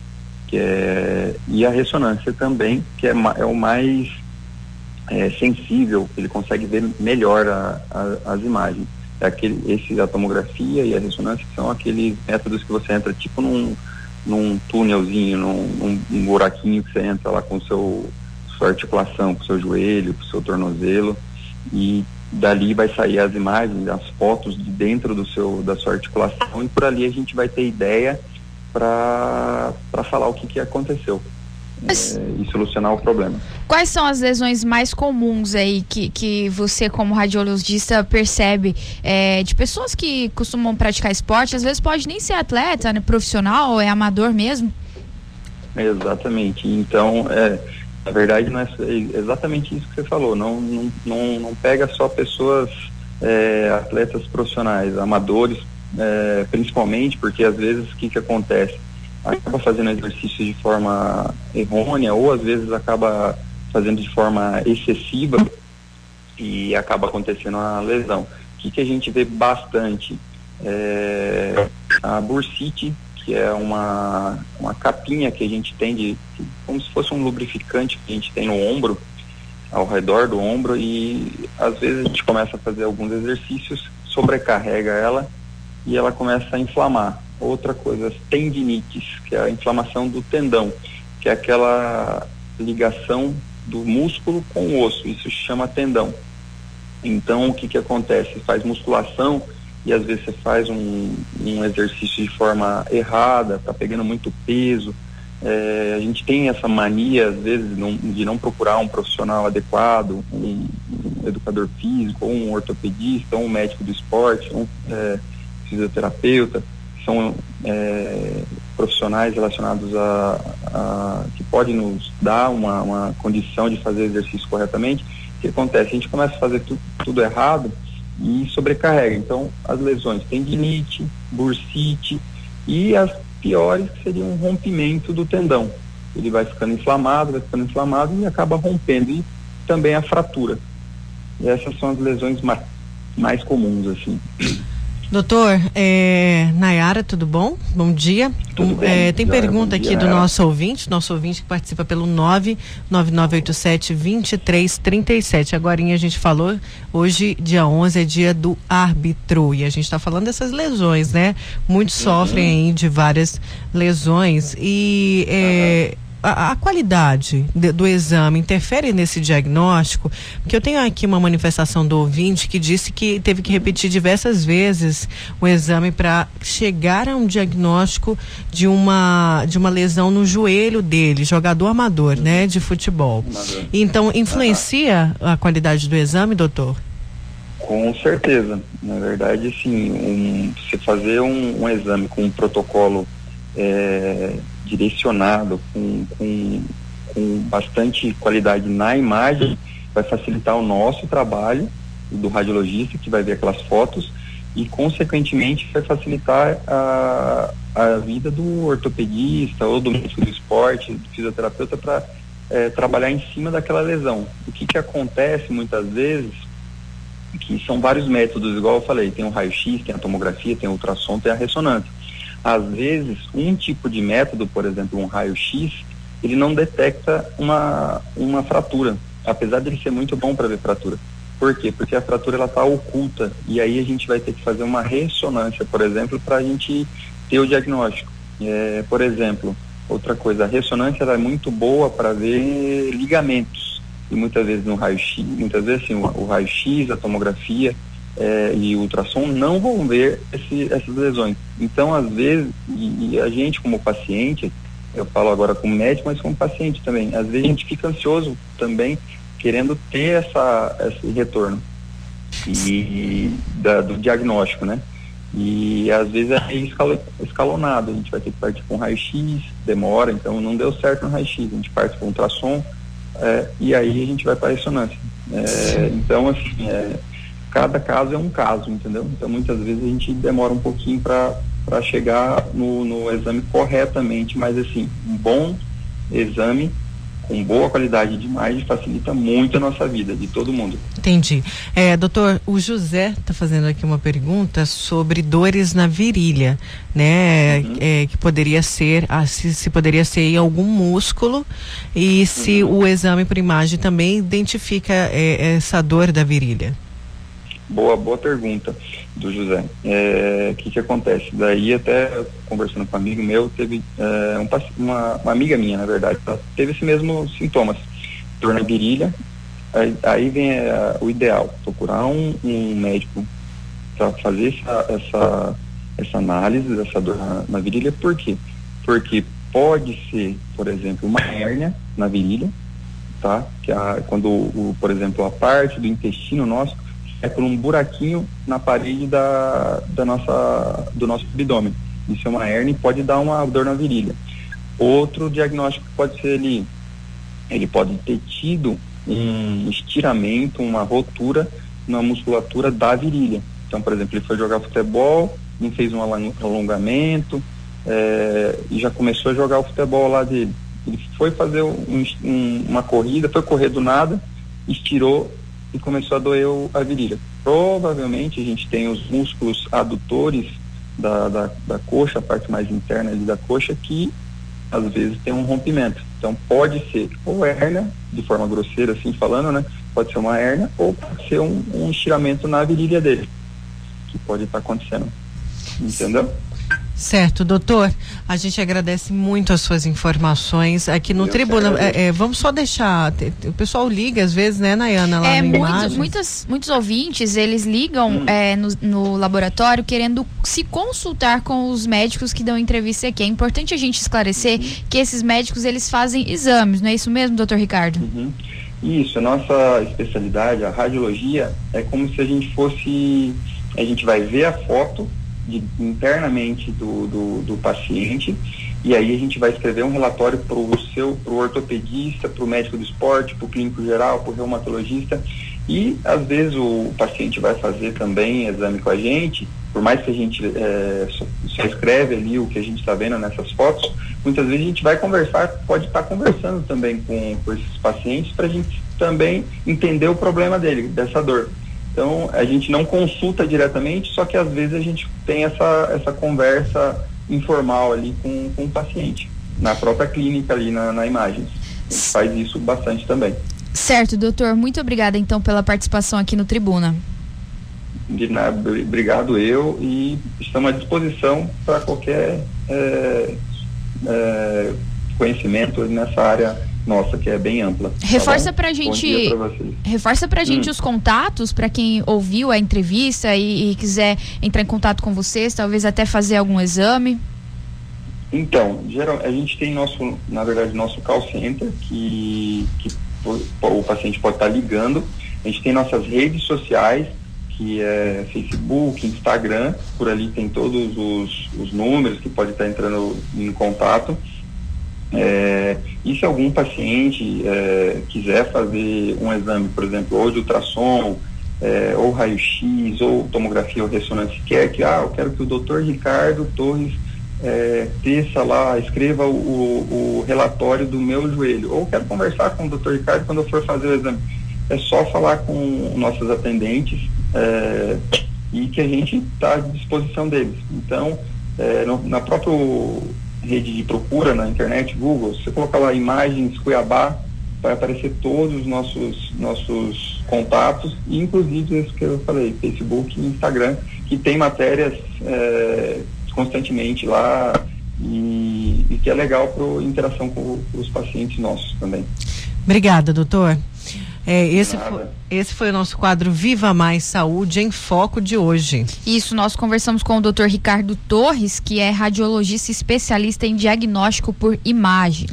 que é e a ressonância também, que é, é o mais é, sensível, ele consegue ver melhor a, a, as imagens. É aquele, esse, tomografia e a ressonância são aqueles métodos que você entra tipo num, num túnelzinho, num, num, num buraquinho que você entra lá com seu, sua articulação, com seu joelho, com seu tornozelo e dali vai sair as imagens, as fotos de dentro do seu, da sua articulação e por ali a gente vai ter ideia para falar o que, que aconteceu é, e solucionar o problema. Quais são as lesões mais comuns aí que, que você, como radiologista, percebe é, de pessoas que costumam praticar esporte? Às vezes pode nem ser atleta, né, profissional, é amador mesmo? Exatamente. Então, é, na verdade, não é exatamente isso que você falou. Não, não, não, não pega só pessoas é, atletas profissionais, amadores é, principalmente porque às vezes o que, que acontece? Acaba fazendo exercício de forma errônea ou às vezes acaba fazendo de forma excessiva e acaba acontecendo uma lesão. O que, que a gente vê bastante? É, a bursite, que é uma, uma capinha que a gente tem de como se fosse um lubrificante que a gente tem no ombro, ao redor do ombro, e às vezes a gente começa a fazer alguns exercícios, sobrecarrega ela e ela começa a inflamar. Outra coisa, tendinites, que é a inflamação do tendão, que é aquela ligação do músculo com o osso, isso se chama tendão. Então, o que, que acontece? Faz musculação e às vezes você faz um, um exercício de forma errada, está pegando muito peso. É, a gente tem essa mania, às vezes, não, de não procurar um profissional adequado, um, um, educador físico, ou um ortopedista, ou um médico do esporte, um é, fisioterapeuta, são é, profissionais relacionados a, a, que podem nos dar uma, uma condição de fazer exercício corretamente o que acontece? A gente começa a fazer tu, tudo errado e sobrecarrega. Então, as lesões, tendinite, bursite e as piores que seriam um rompimento do tendão. Ele vai ficando inflamado, vai ficando inflamado e acaba rompendo. E também a fratura. E essas são as lesões mais, mais comuns, assim. Doutor, é, Nayara, tudo bom? Bom dia. Tudo bem, é, tem Nayara, pergunta aqui dia, do nosso ouvinte, nosso ouvinte que participa pelo 99987 2337. Agora a gente falou, hoje, dia 11, é dia do árbitro. E a gente está falando dessas lesões, né? Muitos Uhum. sofrem aí de várias lesões. E é, a, qualidade de- do exame interfere nesse diagnóstico? Porque eu tenho aqui uma manifestação do ouvinte que disse que teve que repetir diversas vezes o exame para chegar a um diagnóstico de uma, de uma lesão no joelho dele, jogador amador, né, de futebol. Então, influencia a qualidade do exame, doutor? Com certeza. Na verdade, sim, um, você fazer um, um exame com um protocolo é, direcionado, com, com, com bastante qualidade na imagem, vai facilitar o nosso trabalho, do radiologista, que vai ver aquelas fotos, e, consequentemente, vai facilitar a, a vida do ortopedista ou do médico do esporte, do fisioterapeuta, para trabalhar em cima daquela lesão. O que, que acontece muitas vezes que são vários métodos, igual eu falei, tem o raio-x, tem a tomografia, tem o ultrassom, tem a ressonância. Às vezes, um tipo de método, por exemplo, um raio-x, ele não detecta uma, uma fratura, apesar de ele ser muito bom para ver fratura. Por quê? Porque a fratura ela está oculta e aí a gente vai ter que fazer uma ressonância, por exemplo, para a gente ter o diagnóstico. É, por exemplo, outra coisa, a ressonância ela é muito boa para ver ligamentos e muitas vezes no raio-x, muitas vezes assim, o, o raio-x, a tomografia eh, e ultrassom não vão ver esse, essas lesões. Então, às vezes, e, e a gente como paciente, eu falo agora como médico, mas como paciente também, às vezes a gente fica ansioso também, querendo ter essa, esse retorno e da, do diagnóstico, né? E às vezes é escalonado, a gente vai ter que partir com raio-x, demora, então não deu certo no raio-x, a gente parte com ultrassom, é, e aí a gente vai para a ressonância. É, então, assim, é, cada caso é um caso, entendeu? Então, muitas vezes a gente demora um pouquinho para chegar no, no exame corretamente, mas, assim, um bom exame com boa qualidade de imagem facilita muito a nossa vida, de todo mundo. Entendi. É, doutor, o José está fazendo aqui uma pergunta sobre dores na virilha, né? É, que poderia ser, ah, se, se poderia ser em algum músculo e se o exame por imagem também identifica é, essa dor da virilha. Boa, boa pergunta do José. É, O que que acontece? Daí até conversando com um amigo meu, teve é, um uma, uma amiga minha, na verdade, teve esse mesmo sintomas, dor na virilha. Aí, aí vem é, o ideal, procurar um, um médico para fazer essa, essa, essa análise dessa dor na, na virilha. Por quê? Porque pode ser, por exemplo, uma hérnia na virilha, tá? Que a, quando, o, por exemplo, a parte do intestino nosso é por um buraquinho na parede da, da nossa, do nosso abdômen. Isso é uma hérnia e pode dar uma dor na virilha. Outro diagnóstico pode ser ele, ele pode ter tido um estiramento, uma rotura na musculatura da virilha. Então, por exemplo, ele foi jogar futebol nem fez um alongamento é, e já começou a jogar o futebol lá dele. Ele foi fazer um, um, uma corrida, foi correr do nada, estirou e começou a doer a virilha. Provavelmente a gente tem os músculos adutores da, da, da coxa, a parte mais interna da coxa, que às vezes tem um rompimento. Então pode ser ou hérnia, de forma grosseira assim falando, né? Pode ser uma hérnia ou pode ser um, um estiramento na virilha dele, que pode estar acontecendo. Entendeu? Certo, doutor. A gente agradece muito as suas informações aqui no Tribuna. É, é, vamos só deixar. O pessoal liga às vezes, né, Nayana? Lá é, muitos, muitos, muitos ouvintes eles ligam hum. é, no, no, laboratório querendo se consultar com os médicos que dão entrevista aqui. É importante a gente esclarecer uhum. que esses médicos eles fazem exames, não é isso mesmo, doutor Ricardo? Uhum. Isso, a nossa especialidade, a radiologia, é como se a gente fosse. A gente vai ver a foto de, internamente do, do, do, paciente. E aí a gente vai escrever um relatório para o seu pro ortopedista, para o médico do esporte, para o clínico geral, para o reumatologista. E às vezes o paciente vai fazer também exame com a gente, por mais que a gente é, só, só, escreve ali o que a gente está vendo nessas fotos, muitas vezes a gente vai conversar, pode estar tá conversando também com, com esses pacientes para a gente também entender o problema dele, dessa dor. Então, a gente não consulta diretamente, só que às vezes a gente tem essa, essa conversa informal ali com, com o paciente, na própria clínica ali na, na imagem. A gente faz isso bastante também. Certo, doutor. Muito obrigada então pela participação aqui no Tribuna. De nada, obrigado eu e estamos à disposição para qualquer é, é, conhecimento nessa área nossa, que é bem ampla. Tá reforça tá pra gente. Pra reforça pra gente hum. os contatos para quem ouviu a entrevista e, e, quiser entrar em contato com vocês, talvez até fazer algum exame. Então, geral, a gente tem nosso, na verdade, nosso call center que, que o, o paciente pode estar ligando. A gente tem nossas redes sociais, que é Facebook, Instagram, por ali tem todos os, os números que pode estar entrando em contato. É, e se algum paciente é, quiser fazer um exame, por exemplo, ou de ultrassom, é, ou raio-x, ou tomografia ou ressonância, quer que, ah, eu quero que o doutor Ricardo Torres é, teça lá, escreva o, o, o, relatório do meu joelho, ou quero conversar com o doutor Ricardo quando eu for fazer o exame. É só falar com nossos atendentes é, e que a gente está à disposição deles. Então, é, no, na própria rede de procura na internet, Google, você colocar lá imagens Cuiabá, vai aparecer todos os nossos, nossos contatos, inclusive esse que eu falei, Facebook e Instagram, que tem matérias é, constantemente lá e, e, que é legal para interação com, com os pacientes nossos também. Obrigada, doutor. É, esse, foi, esse foi o nosso quadro Viva Mais Saúde em Foco de hoje. Isso, nós conversamos com o Dr. Ricardo Torres, que é radiologista especialista em diagnóstico por imagem.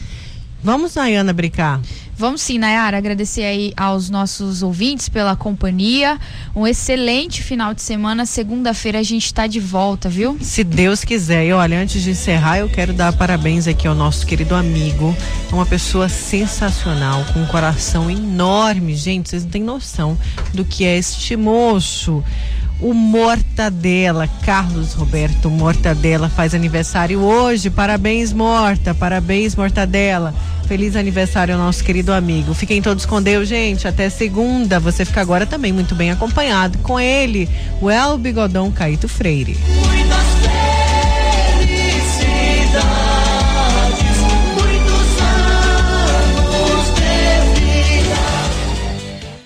Vamos, Nayana, brincar. Vamos sim, Nayara, agradecer aí aos nossos ouvintes pela companhia. Um excelente final de semana. Segunda-feira a gente está de volta, viu? Se Deus quiser. E olha, antes de encerrar, eu quero dar parabéns aqui ao nosso querido amigo. É uma pessoa sensacional, com um coração enorme. Gente, vocês não têm noção do que é este moço o Mortadela, Carlos Roberto Mortadela faz aniversário hoje. Parabéns, Morta. Parabéns, Mortadela. Feliz aniversário ao nosso querido amigo. Fiquem todos com Deus, gente. Até segunda. Você fica agora também muito bem acompanhado com ele, o El Bigodão Caíto Freire.